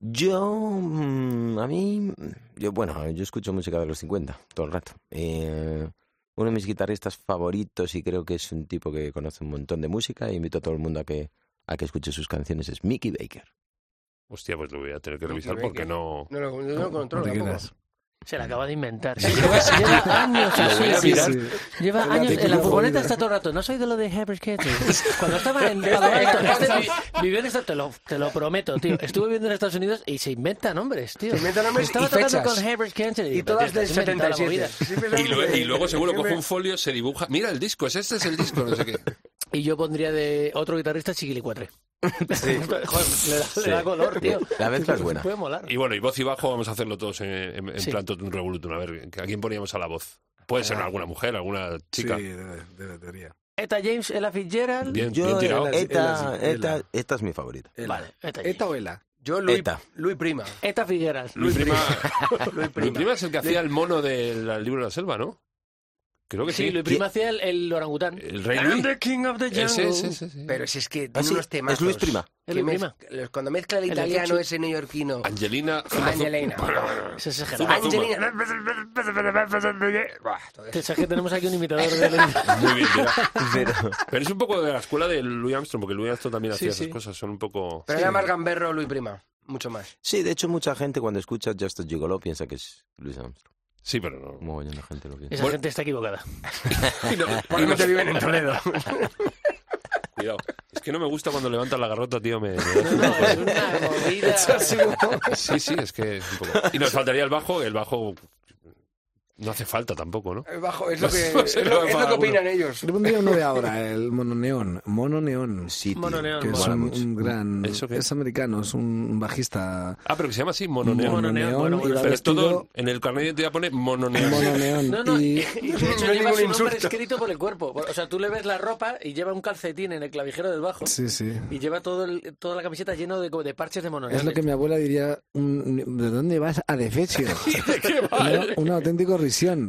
yo, mm, a mí, yo, bueno, yo escucho música de los 50 todo el rato. Eh, uno de mis guitarristas favoritos y creo que es un tipo que conoce un montón de música e invito a todo el mundo a que, a que escuche sus canciones es Mickey Baker. Hostia, pues lo voy a tener que revisar porque no... No lo, no lo controlo tampoco. Se la acaba de inventar. Sí, lleva, lleva años Lo así. Lleva años en la furgoneta está todo el rato. No soy de lo de Herbert. Cuando estaba en Palo Alto, este vi- vivió en Estados te lo, te lo prometo, tío. Estuve viviendo en Estados Unidos y se inventan nombres, tío. Se inventan nombres Estaba y tocando fechas. con Herbert Kettle Y todas del Te has inventado la 77. movida. Siempre Y, de- y luego seguro coge un folio, se dibuja. Mira el disco, es este es el disco, no sé qué. Y yo pondría de otro guitarrista Chiquilicuatre. Joder, le, da, le da color, tío. La mezcla es buena. Puede molar. Y bueno, y voz y bajo vamos a hacerlo todos en, en- en Sí. plan Totum Revolutum. A ver, ¿a quién poníamos a la voz? Puede ser alguna mujer, alguna chica. Sí, debe, debe, debería. Eta James, Ella Fitzgerald. Bien, Yo, bien tirado. Ela- esta, es mi favorita. Ela. Vale, Eta James. ¿Eta o Ela? Yo, Luis, Eta. Luis Prima. Eta Fitzgerald. Luis Prima, Luis Luis Prima. Prima es el que hacía el mono del libro de la selva, ¿no? Creo que sí. Sí, Luis Prima hacía el, el orangután. El Rey I'm Luis. the king of the jungle. Ese, ese, ese. Pero si es que Ah, tiene sí, unos temas. es Luis Prima. Es Luis Prima. Cuando mezcla el El de italiano Fuchi. ese neoyorquino. Angelina. Zuma, Zuma. Angelina. Ese es Zuma, exagerado. Zuma. Angelina. Buah, todo eso. Pensás que tenemos aquí un imitador de Muy bien tirado. Pero, Pero es un poco de la escuela de Louis Armstrong, porque Louis Armstrong también Sí, hacía sí. esas cosas. Son un poco. Pero era más gamberro Luis Prima. Mucho más. sí, de hecho mucha gente cuando escucha Just a Gigolo piensa que es Louis Armstrong. Sí, pero no. Como la gente lo piensa. Esa Bueno. gente está equivocada. Y no- Probablemente no- viven en Toledo. Cuidado. Es que no me gusta cuando levantas la garrota, tío. Me, me No, no, es una movida. Sí, sí, es que es un poco. Y nos faltaría el bajo. El bajo no hace falta tampoco, ¿no? Bajo es lo que, No es lo, es lo que opinan ellos. Yo pondría uno de ahora, el mononeón. Mononeón. Sí, tío. Mononeón, Que es un, un gran. ¿Eso qué? Es americano, es un bajista. Ah, pero que se llama así, mononeón. Mononeón, va Pero es todo. vestido En el carnet de identidad pone mononeón. mononeón. No, no, y, de hecho No lleva su nombre insulto. escrito por el cuerpo. O sea, tú le ves la ropa y lleva un calcetín en el clavijero del bajo sí, sí. y lleva todo el- toda la camiseta lleno de, de parches de mononeón. Es lo que mi abuela diría, un- ¿de dónde vas a defecio? Una, una auténtica risión.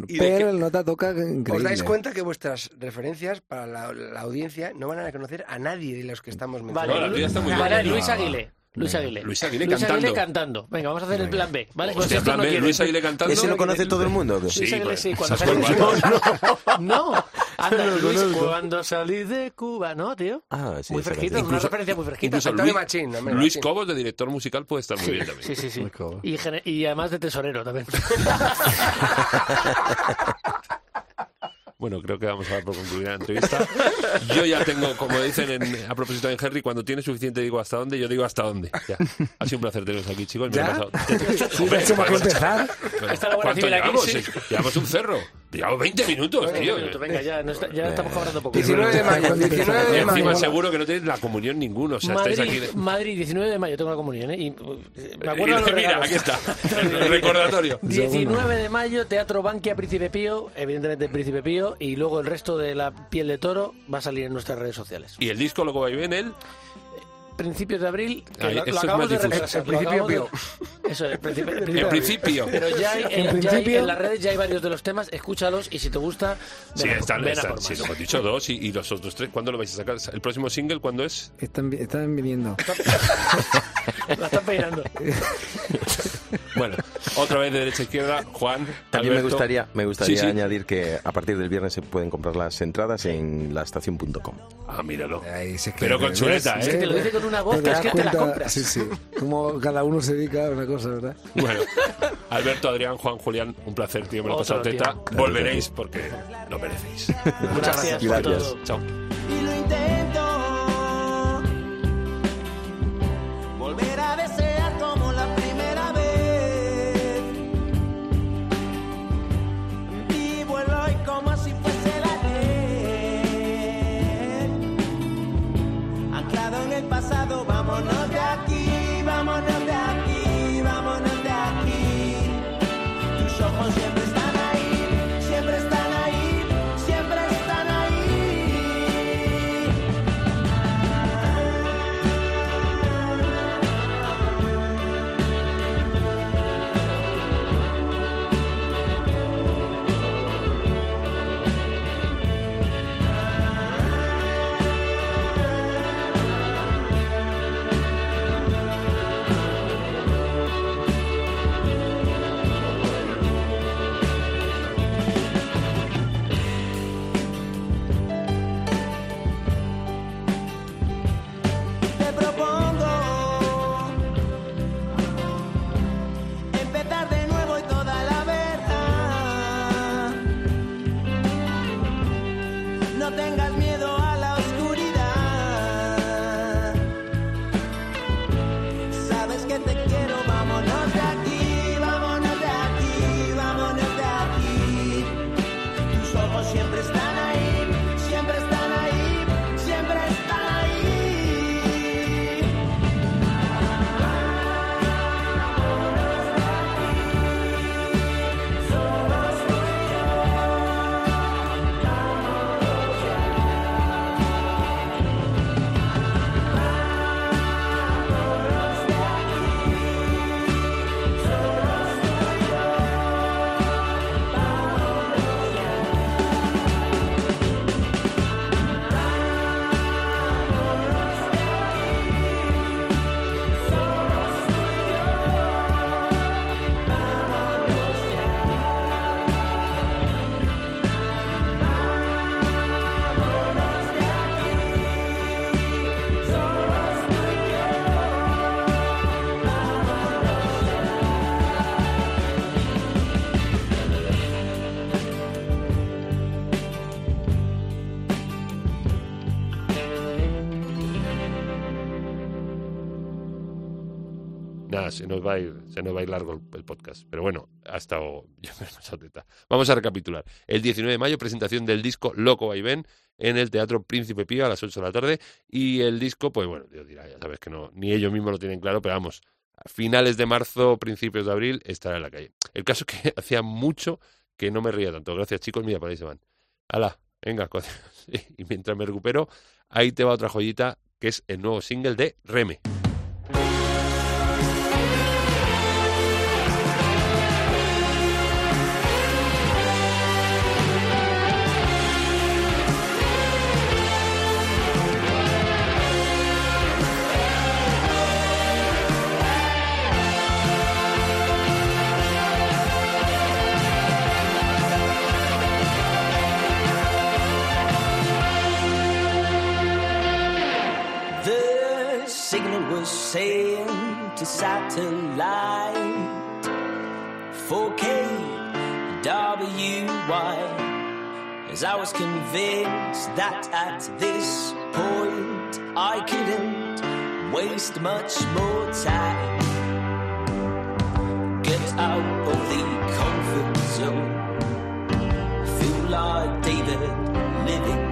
¿Y de Pero el nota toca increíble. Os dais cuenta que vuestras referencias para la, la audiencia no van a conocer a nadie de los que estamos Vale, mencionando. No, la tuya está muy vale, bien. Luis Aguilé. Luis Aguilé. Luis Aguilé cantando. cantando. Venga, vamos a hacer el plan B. ¿vale? Pues Hostia, esto plan no B. Luis Aguilé cantando. ¿Ese lo conoce todo el mundo? o qué? Sí, Luis Aguilé, pues, sí, cuando salí de. Cuba. No, anda, Luis, cuando salí de Cuba, ¿no, tío? Ah, sí, muy fresquito, canción. una referencia muy fresquita. Incluso Luis, Machín, Luis Machín. Cobos, de director musical, puede estar muy bien también. Sí, sí, sí. Y, y además de tesorero también. Bueno, creo que vamos a dar por concluida la entrevista. Yo ya tengo, como dicen en- a propósito de Henry, cuando tienes suficiente digo hasta dónde, yo digo hasta dónde. Ya. Ha sido un placer teneros aquí, chicos. Me lo he ¿Ya? pasado. Llevamos un cerro. Llevamos 20 minutos, tío. Minuto, Venga, ya, no está- ya estamos cobrando poco. 19 de mayo, 19 Y de encima mayo. seguro que no tenéis la comunión ninguno. O sea, estáis Madrid, aquí. de- Madrid, 19 de mayo, tengo la comunión, ¿eh? Y, uh, me Y- acuerdo de los mira, regalos. aquí está. El recordatorio. 19 de mayo, Teatro Bankia Príncipe Pío, evidentemente Príncipe Pío, y luego el resto de la piel de toro va a salir en nuestras redes sociales. Y el disco luego va a ir en él. Principios de abril, que Ahí, lo, eso lo es acabamos más de. El lo principio acabamos de- Eso es, principio, En principio. Pero ya hay, En en, ya hay- principio- en las redes ya hay varios de los temas, escúchalos y si te gusta, ven Sí, a- están, ven a están- sí, lo hemos dicho dos y, y los otros tres. ¿Cuándo lo vais a sacar? ¿El próximo single cuándo es? Están, están viniendo. La están peinando. Bueno, otra vez de derecha a izquierda, Juan. También me gustaría, me gustaría Sí, sí. añadir que a partir del viernes se pueden comprar las entradas en laestacion.com. Ah, míralo. Ahí, si es que- Pero con ¿ves? chuleta, Es ¿eh? Que te lo dice con una voz, que das es que te la cuenta- compras. Sí, sí. Como cada uno se dedica a una cosa, ¿verdad? Bueno, Alberto, Adrián, Juan, Julián, un placer, tío. Me lo pasado teta. Volveréis porque lo merecéis. Muchas gracias Gracias. Chao. Nada, se nos va a ir, se nos va a ir largo el, podcast. Pero bueno, ha estado. Vamos a recapitular. El 19 de mayo, presentación del disco Loco Vaivén en el Teatro Príncipe Pío a las 8 de la tarde. Y el disco, pues bueno, Dios dirá, ya sabes que no, ni ellos mismos lo tienen claro, pero vamos, a finales de marzo, principios de abril, estará en la calle. El caso es que hacía mucho que no me reía tanto. Gracias, chicos. Mira, por ahí se van. Hala, venga. Y mientras me recupero, ahí te va otra joyita que es el nuevo single de Reme. As I was convinced that at this point I couldn't waste much more time. Get out of the comfort zone. Feel like David Livingston.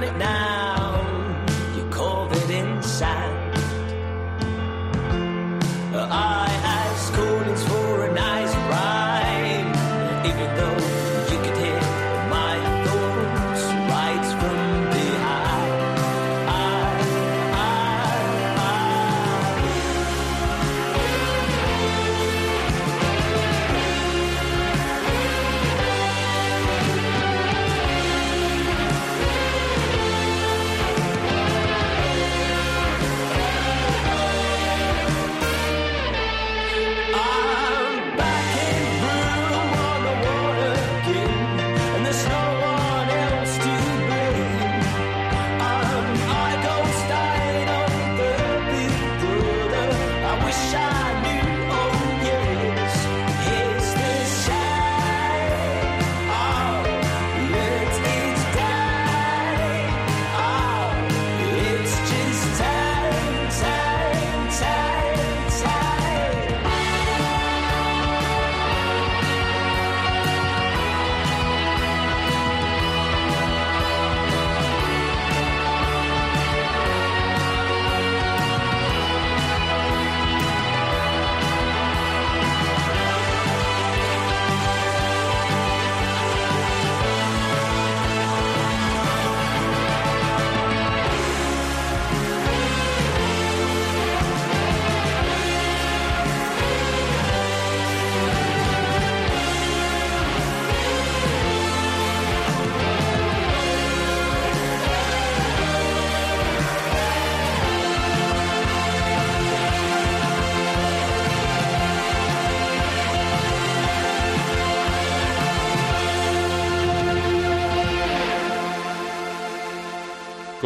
Done it now,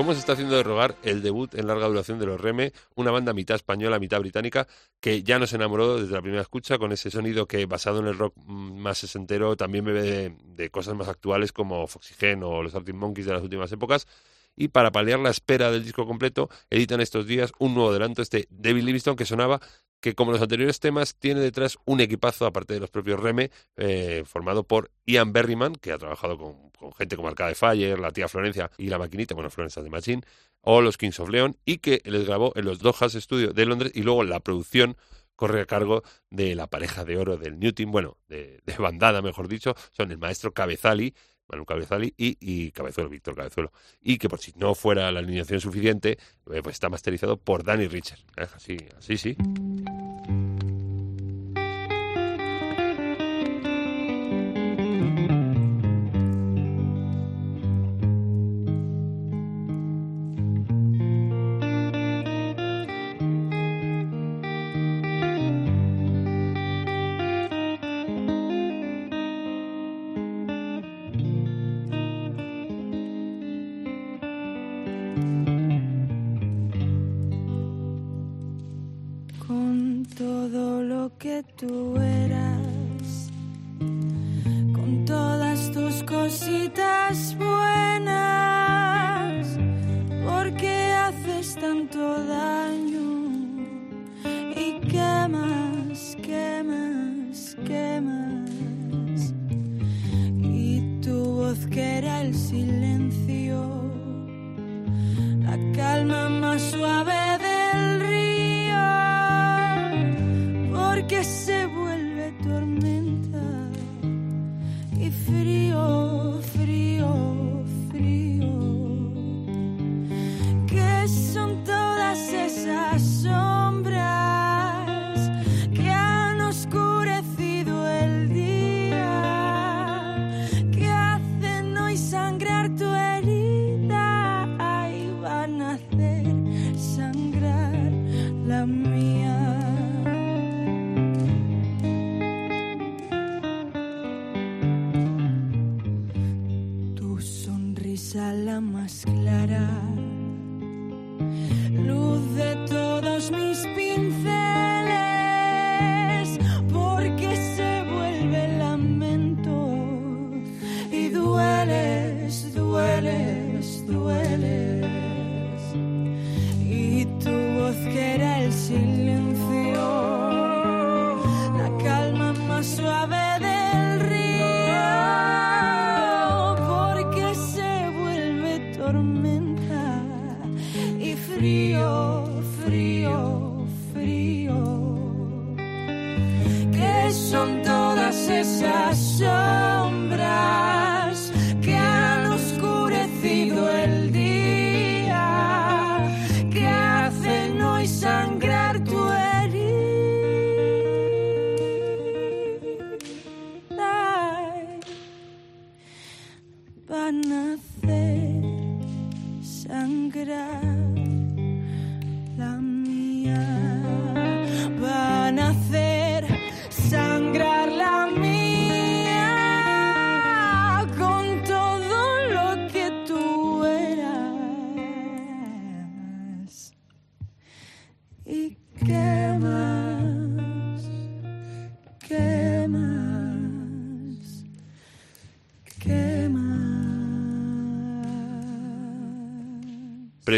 cómo se está haciendo de rogar el debut en larga duración de los Reme, una banda mitad española, mitad británica, que ya nos enamoró desde la primera escucha con ese sonido que, basado en el rock mm, más sesentero, también bebe de, de cosas más actuales como Foxygen o los Arctic Monkeys de las últimas épocas. Y para paliar la espera del disco completo, editan estos días un nuevo adelanto, este David Livingston, que sonaba que como los anteriores temas tiene detrás un equipazo, aparte de los propios Reme, eh, formado por Ian Berryman, que ha trabajado con, con gente como Arcade Fire, la tía Florencia y la maquinita, bueno, Florencia de Machine, o los Kings of Leon, y que les grabó en los Dojas Studio de Londres, y luego la producción corre a cargo de la pareja de oro del Newton, bueno, de, de bandada, mejor dicho, son el maestro Cabezali, Manu Cabezali y, y Cabezuelo, Víctor Cabezuelo. Y que por si no fuera la alineación suficiente, eh, pues está masterizado por Danny Richard. ¿eh? Así, así sí. Vuelve tormenta y frío, frío.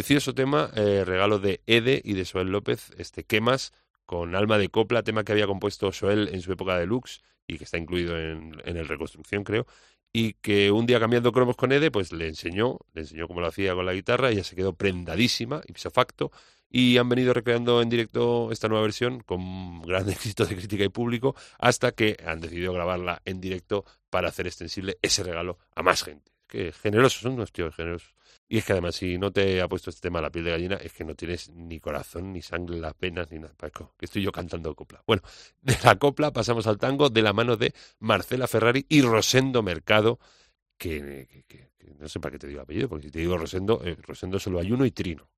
Precioso tema, eh, regalo de Ede y de Soel López, este Quemas, con alma de copla, tema que había compuesto Soel en su época de Lux y que está incluido en, en el Reconstrucción, creo, y que un día cambiando cromos con Ede, pues le enseñó, le enseñó cómo lo hacía con la guitarra, y ella se quedó prendadísima, ipso facto, y han venido recreando en directo esta nueva versión con gran éxito de crítica y público, hasta que han decidido grabarla en directo para hacer extensible ese regalo a más gente. Que generosos, son unos tíos generosos. Y es que además, si no te ha puesto este tema la piel de gallina, es que no tienes ni corazón, ni sangre en las venas, ni nada. Paco, Que estoy yo cantando copla. Bueno, de la copla pasamos al tango de la mano de Marcela Ferrari y Rosendo Mercado, que no sé para qué te digo apellido, porque si te digo Rosendo, eh, Rosendo solo hay uno y Trino.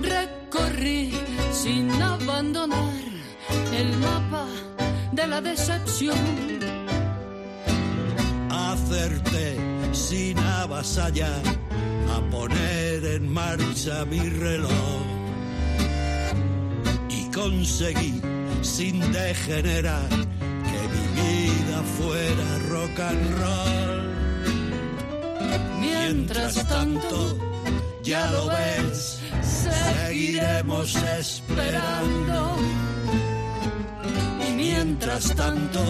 Recorrí sin abandonar el mapa de la decepción. Acerté sin avasallar a poner en marcha mi reloj y conseguí sin degenerar que mi vida fuera rock and roll. Mientras tanto, ya lo ves, seguiremos esperando. Y Mientras tanto,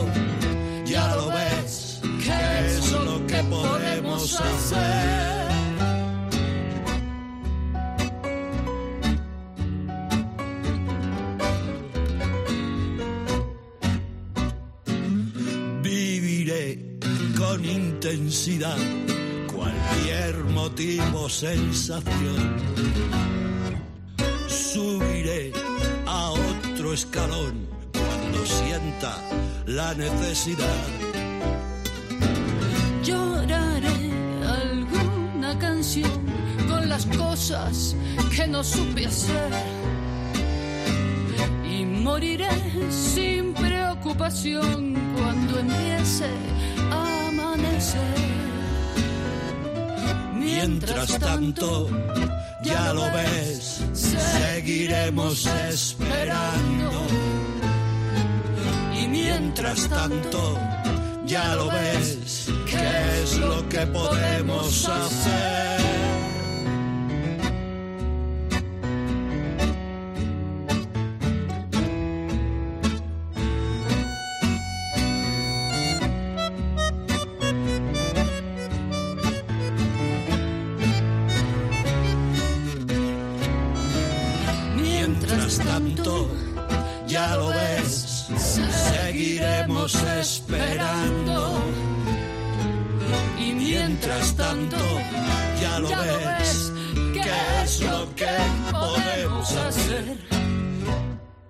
ya lo ves, que es lo que podemos hacer. Viviré con intensidad cualquier motivo sensación. Subiré a otro escalón cuando sienta la necesidad. lloraré alguna canción con las cosas que no supe hacer. Y moriré sin preocupación cuando empiece a amanecer. Mientras tanto, ya lo ves, seguiremos esperando. Y mientras tanto, ya lo ves, ¿qué es lo que podemos hacer?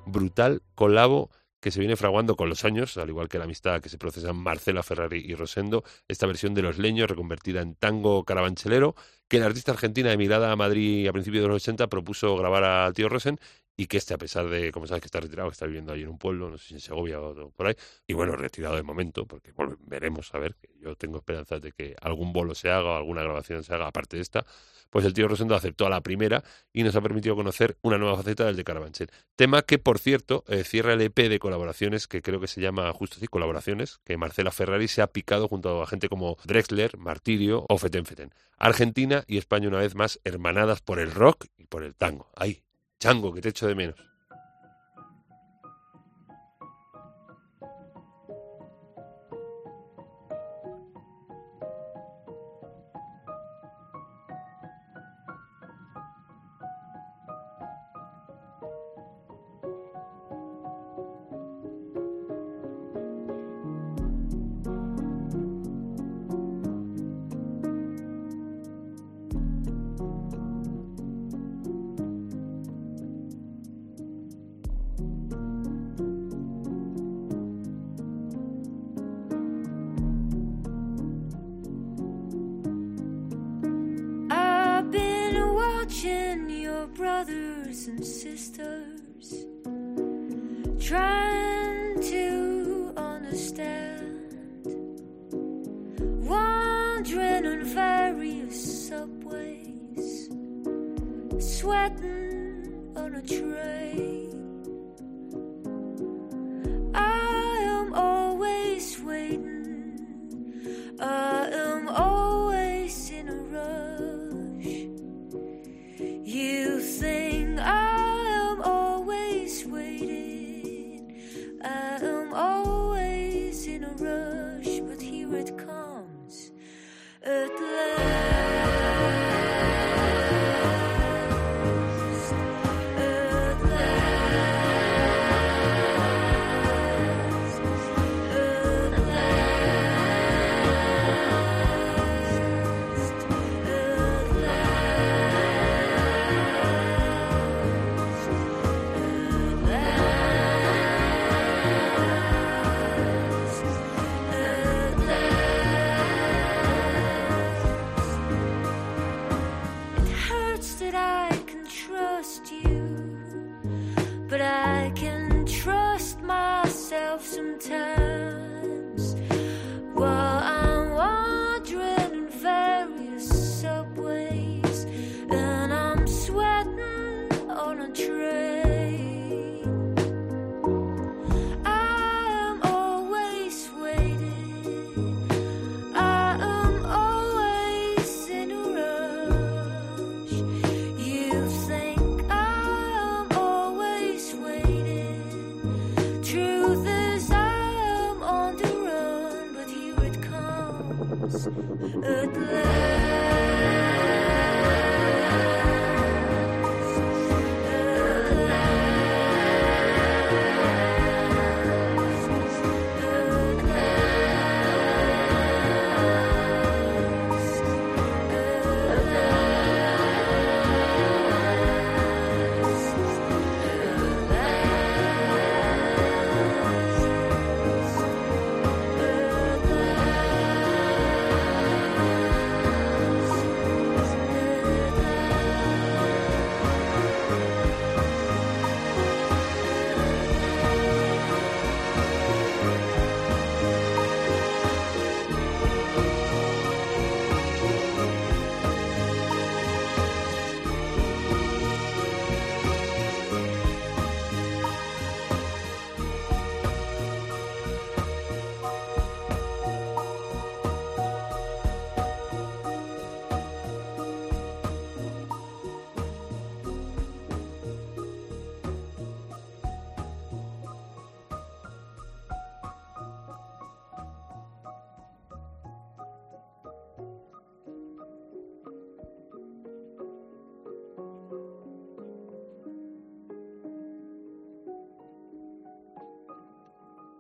Brutal colabo que se viene fraguando con los años, al igual que la amistad que se procesan Marcela Ferrari y Rosendo, esta versión de Los Leños reconvertida en tango carabanchelero, que la artista argentina emigrada a Madrid a principios de los 80 propuso grabar al tío Rosen y que este, a pesar de, como sabes, que está retirado, está viviendo ahí en un pueblo, no sé si en Segovia o por ahí, y bueno, retirado de momento, porque veremos a ver, que yo tengo esperanzas de que algún bolo se haga o alguna grabación se haga aparte de esta, pues el tío Rosendo aceptó a la primera y nos ha permitido conocer una nueva faceta del de Carabanchel. Tema que, por cierto, eh, cierra el EP de colaboraciones, que creo que se llama justo así, colaboraciones, que Marcela Ferrari se ha picado junto a gente como Drexler, Martirio o Feten Feten. Argentina y España una vez más hermanadas por el rock y por el tango. Ahí, chango, que te echo de menos.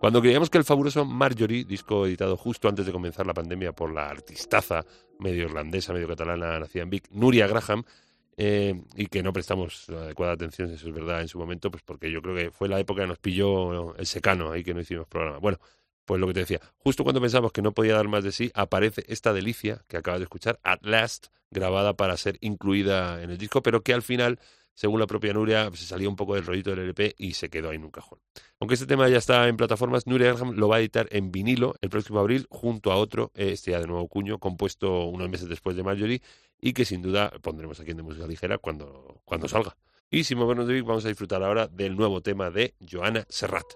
Cuando creíamos que el fabuloso Marjorie, disco editado justo antes de comenzar la pandemia por la artistaza medio irlandesa, medio catalana, nacida en Vic, Nuria Graham, eh, y que no prestamos adecuada atención, eso es verdad, en su momento, pues porque yo creo que fue la época que nos pilló el secano ahí que no hicimos programa. Bueno, pues lo que te decía, justo cuando pensamos que no podía dar más de sí, aparece esta delicia que acabas de escuchar, At Last, grabada para ser incluida en el disco, pero que al final, según la propia Nuria, se salió un poco del rollito del LP y se quedó ahí en un cajón. Aunque este tema ya está en plataformas, Nuria Graham lo va a editar en vinilo el próximo abril junto a otro, este ya de nuevo cuño, compuesto unos meses después de Marjorie y que sin duda pondremos aquí en De Música Ligera cuando, cuando salga. Y sin movernos de Vic, vamos a disfrutar ahora del nuevo tema de Joana Serrat.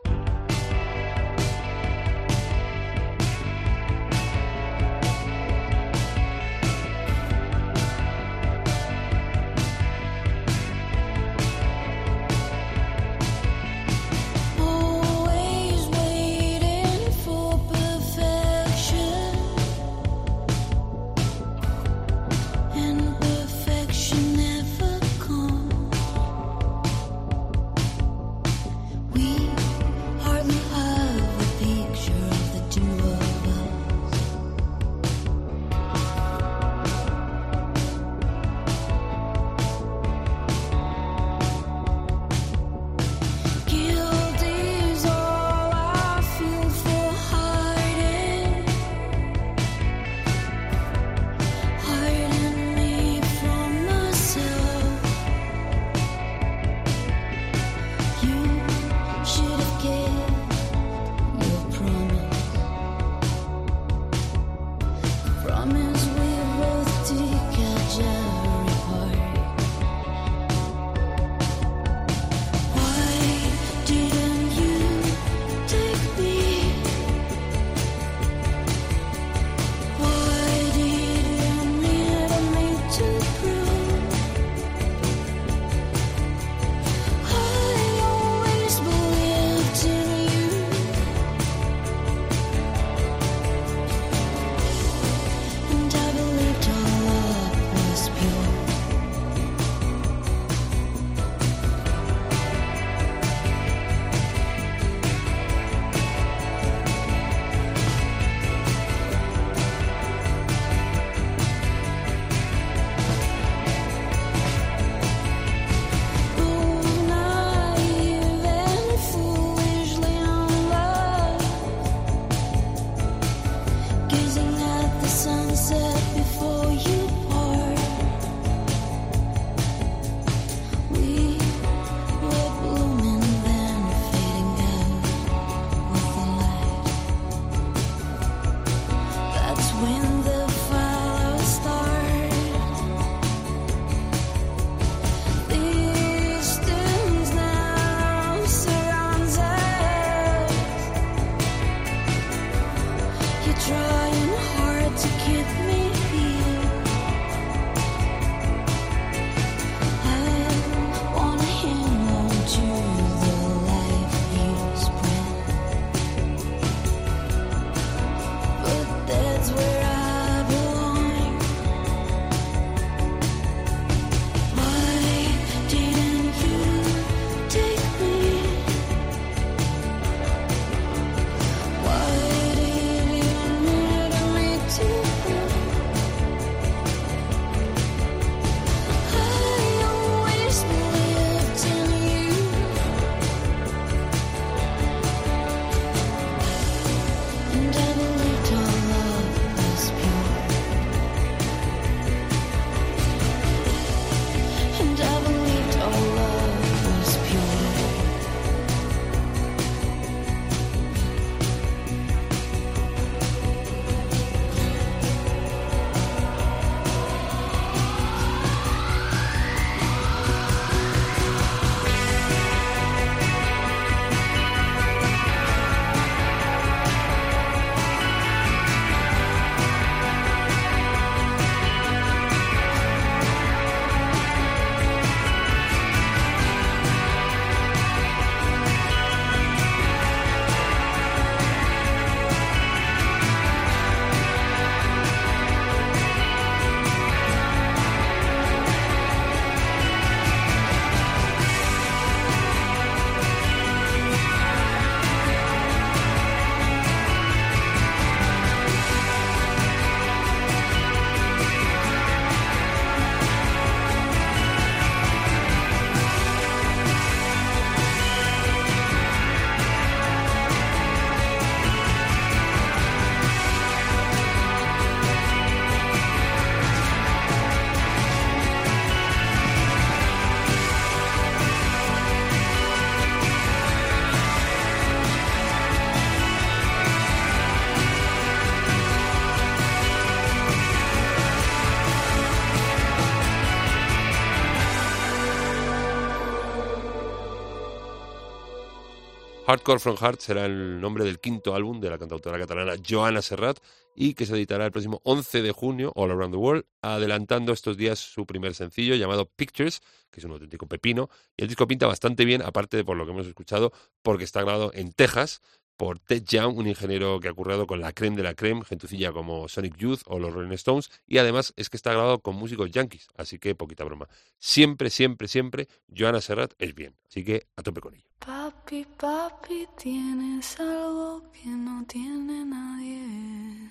Hardcore from Heart será el nombre del quinto álbum de la cantautora catalana Joana Serrat y que se editará el próximo 11 de junio, All Around the World, adelantando estos días su primer sencillo llamado Pictures, que es un auténtico pepino. Y el disco pinta bastante bien, aparte de por lo que hemos escuchado, porque está grabado en Texas por Ted Young, un ingeniero que ha currado con la creme de la creme, gentucilla como Sonic Youth o los Rolling Stones, y además es que está grabado con músicos yankees, así que poquita broma. Siempre, siempre, siempre, Joana Serrat es bien, así que a tope con ello. Papi, papi, tienes algo que no tiene nadie.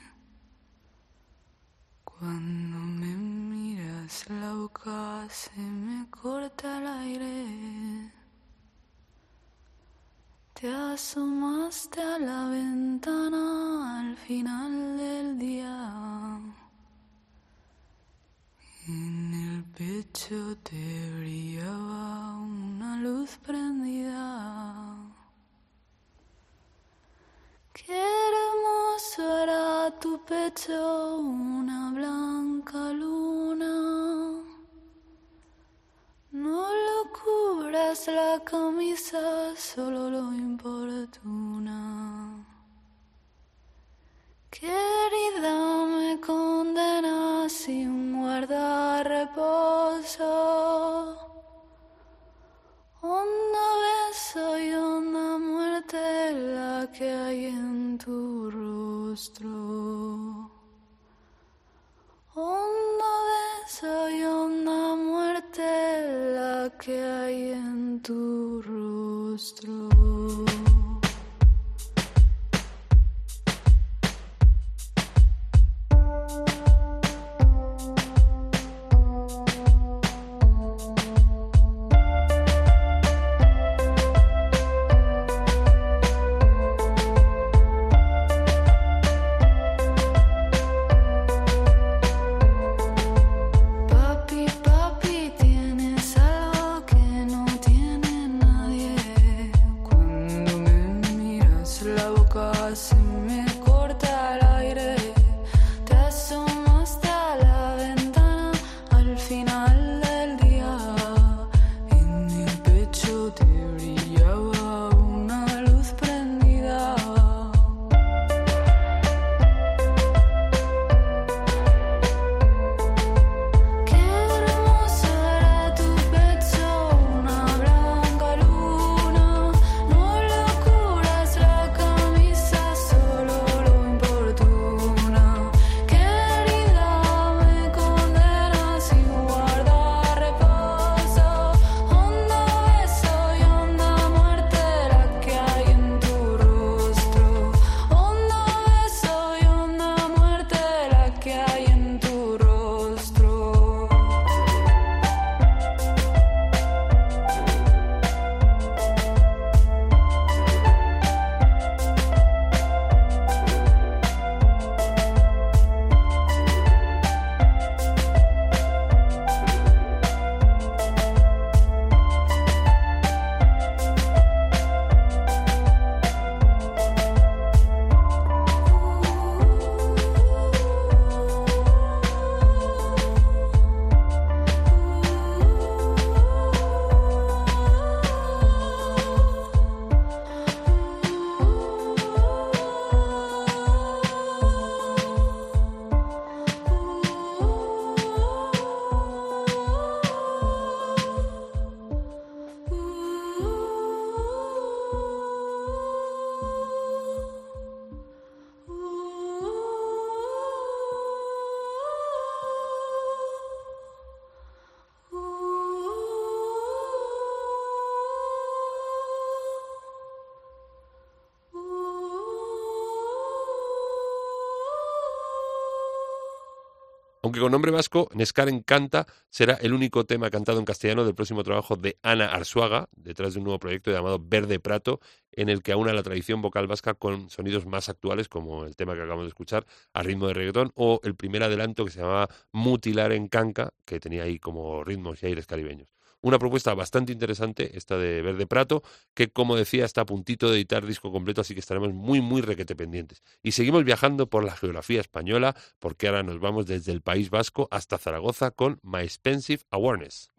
Cuando me miras la boca se me corta el aire. Te asomaste a la ventana al final del día. En el pecho te brillaba una luz prendida. Qué hermoso era tu pecho, una blanca luna. No lo cubras la camisa, solo lo Querida, me condenas sin guardar reposo. Honda beso y honda muerte la que hay en tu rostro. Honda beso y honda muerte la que hay en tu rostro. Aunque con nombre vasco, Nescar Encanta será el único tema cantado en castellano del próximo trabajo de Ana Arzuaga, detrás de un nuevo proyecto llamado Verde Prato, en el que aúna la tradición vocal vasca con sonidos más actuales, como el tema que acabamos de escuchar, a ritmo de reggaetón, o el primer adelanto que se llamaba Mutilar en Canca, que tenía ahí como ritmos y aires caribeños. Una propuesta bastante interesante, esta de Verde Prato, que como decía está a puntito de editar disco completo, así que estaremos muy, muy requete pendientes. Y seguimos viajando por la geografía española, porque ahora nos vamos desde el País Vasco hasta Zaragoza con My Expensive Awareness.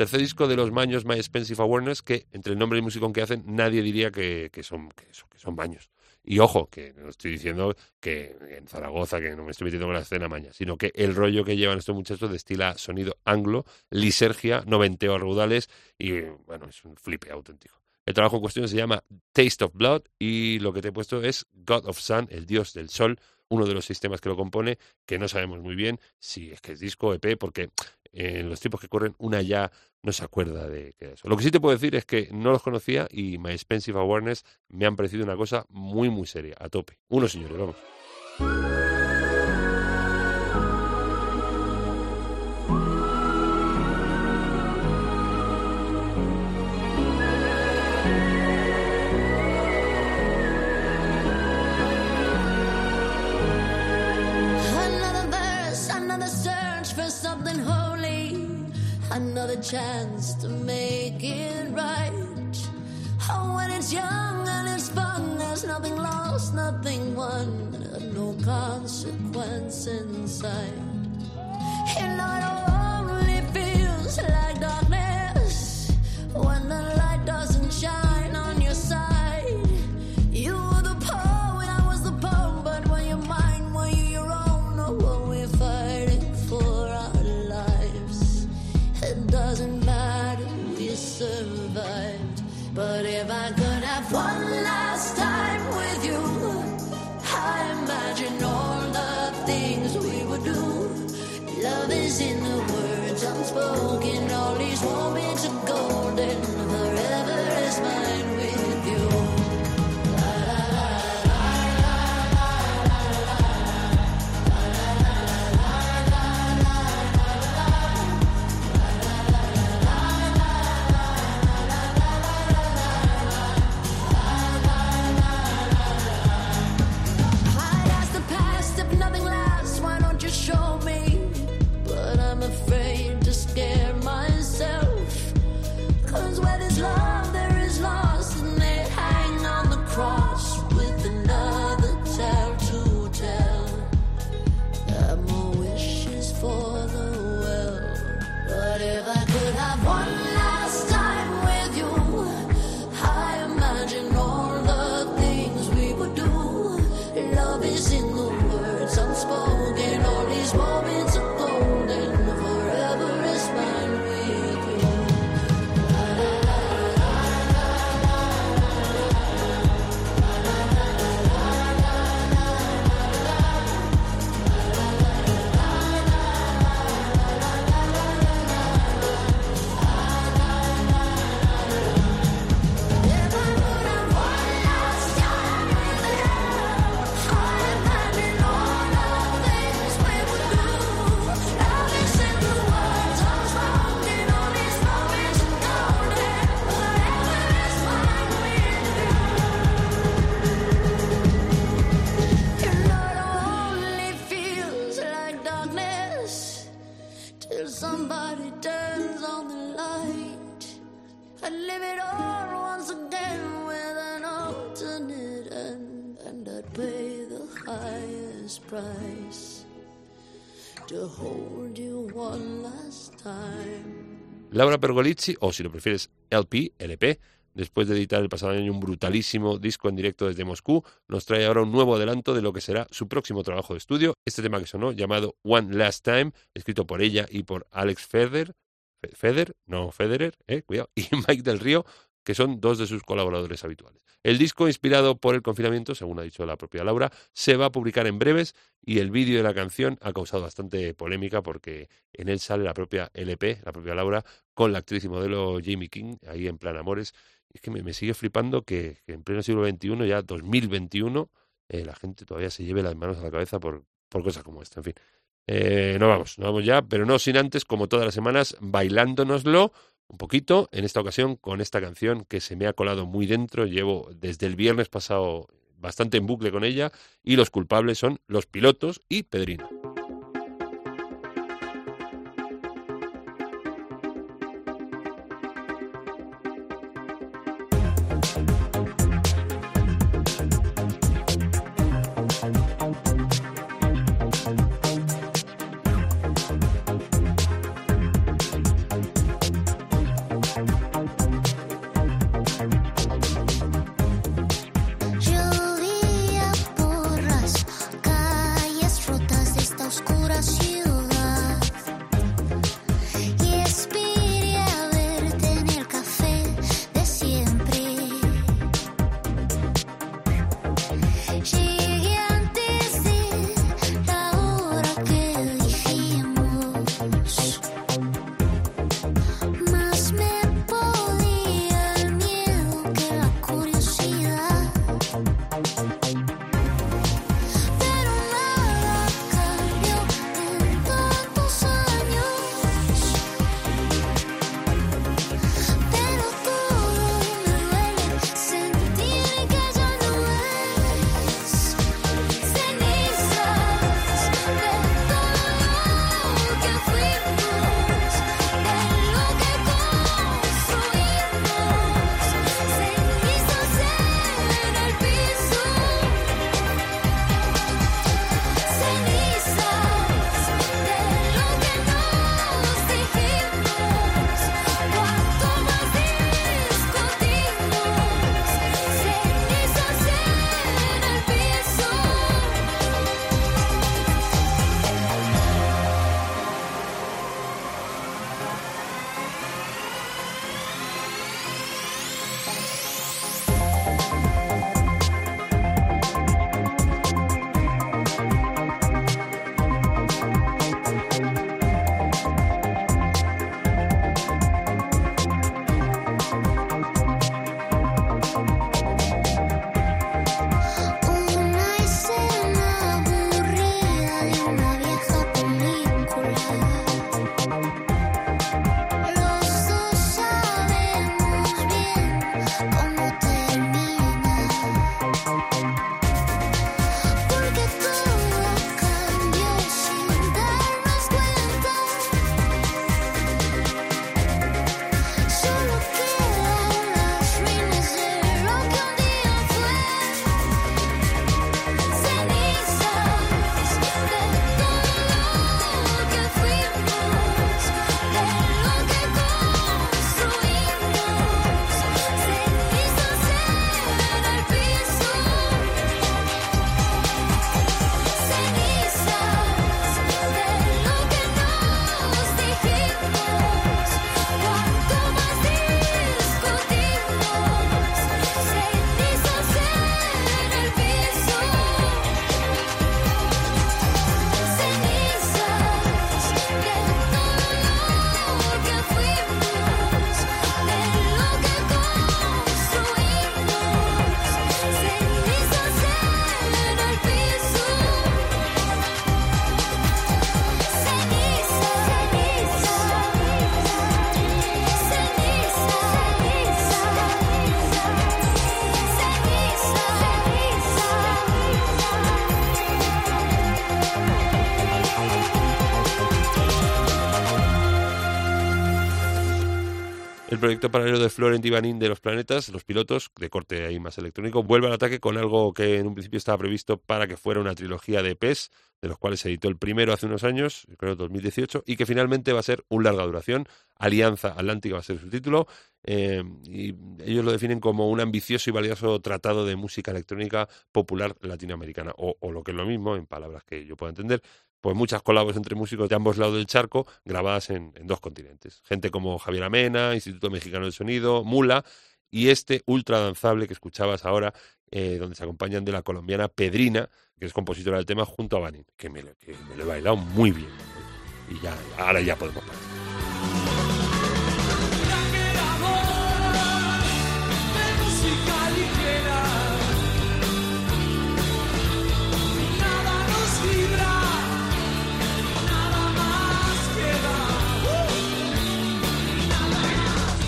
Tercer disco de los Maños My Expensive Awareness, que entre el nombre y musicón que hacen, nadie diría que, son, que, son, Maños. Y ojo, que no estoy diciendo que en Zaragoza, que no me estoy metiendo con la escena maña, sino que el rollo que llevan estos muchachos destila sonido anglo, lisergia, noventeo a raudales y bueno, es un flipe auténtico. El trabajo en cuestión se llama Taste of Blood y lo que te he puesto es God of Sun, el dios del sol, uno de los sistemas que lo compone, que no sabemos muy bien si es que es disco, EP, porque en los tiempos que corren una ya no se acuerda de que eso. Lo que sí te puedo decir es que no los conocía y My Expensive Awareness me han parecido una cosa muy, muy seria, a tope. Unos señores, vamos. Chance to make it right. Oh, when it's young and it's fun, there's nothing lost, nothing won, no consequence inside. And not moment into golden. Pergolizzi, o si lo prefieres, LP, LP, después de editar el pasado año un brutalísimo disco en directo desde Moscú, nos trae ahora un nuevo adelanto de lo que será su próximo trabajo de estudio. Este tema que sonó, llamado One Last Time, escrito por ella y por Alex Feder, Fe- Feder, no Federer, eh, cuidado, y Mike del Río, que son dos de sus colaboradores habituales. El disco, inspirado por el confinamiento, según ha dicho la propia Laura, se va a publicar en breves y el vídeo de la canción ha causado bastante polémica porque en él sale la propia LP, la propia Laura, con la actriz y modelo Jamie King, ahí en plan amores. Es que me, sigue flipando que, que en pleno siglo XXI, ya 2021, eh, la gente todavía se lleve las manos a la cabeza por, por cosas como esta. En fin, eh, no vamos, no vamos ya, pero no sin antes, como todas las semanas, bailándonoslo un poquito, en esta ocasión con esta canción que se me ha colado muy dentro, llevo desde el viernes pasado bastante en bucle con ella, y los culpables son los pilotos y Pedrino. El proyecto paralelo de Florent Ivanin de los planetas, los pilotos, de corte ahí más electrónico, vuelve al ataque con algo que en un principio estaba previsto para que fuera una trilogía de EPs, de los cuales se editó el primero hace unos años, creo 2018, y que finalmente va a ser un larga duración. Alianza Atlántica va a ser su título, eh, y ellos lo definen como un ambicioso y valioso tratado de música electrónica popular latinoamericana, o, o lo que es lo mismo, en palabras que yo pueda entender, pues muchas colabos entre músicos de ambos lados del charco grabadas en, en dos continentes. Gente como Javier Amena, Instituto Mexicano del Sonido, Mula y este ultra danzable que escuchabas ahora, eh, donde se acompañan de la colombiana Pedrina, que es compositora del tema, junto a Vanin, que me, que me lo he bailado muy bien. Y ya, ahora ya podemos parar.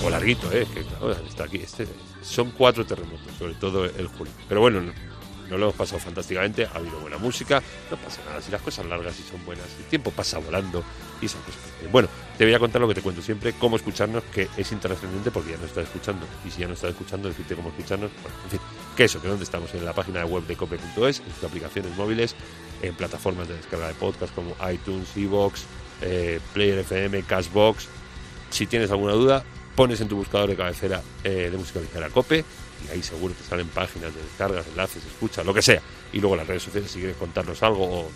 Queda. O larguito, ¿eh? Que claro, está aquí. Este, son cuatro terremotos, sobre todo el julio. Pero bueno, no, lo hemos pasado fantásticamente. Ha habido buena música. No pasa nada. Si las cosas largas y son buenas, el tiempo pasa volando y esas cosas. Bueno, te voy a contar lo que te cuento siempre: cómo escucharnos, que es intrascendente porque ya no estás escuchando. Y si ya no estás escuchando, decirte cómo escucharnos. Bueno, en fin, que eso, que dónde estamos en la página web de cope.es, en sus aplicaciones móviles, en plataformas de descarga de podcast como iTunes, Evox, eh, Player FM, Cashbox. Si tienes alguna duda, pones en tu buscador de cabecera eh, de música ligera Cope y ahí seguro te salen páginas de descargas, enlaces, escucha, lo que sea. Y luego las redes sociales, si quieres contarnos algo o,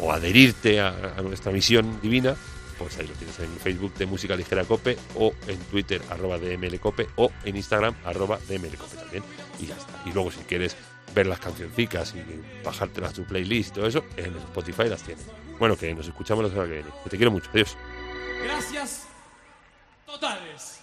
o adherirte a, nuestra misión divina, pues ahí lo tienes en Facebook de Música Ligera Cope o en Twitter arroba DMLCope o en Instagram arroba DMLCope también. Y ya está. Y luego si quieres ver las cancioncicas y bajártelas tu playlist todo eso, en Spotify las tienes. Bueno, que nos escuchamos la semana que viene. Te quiero mucho. Adiós. Gracias totales.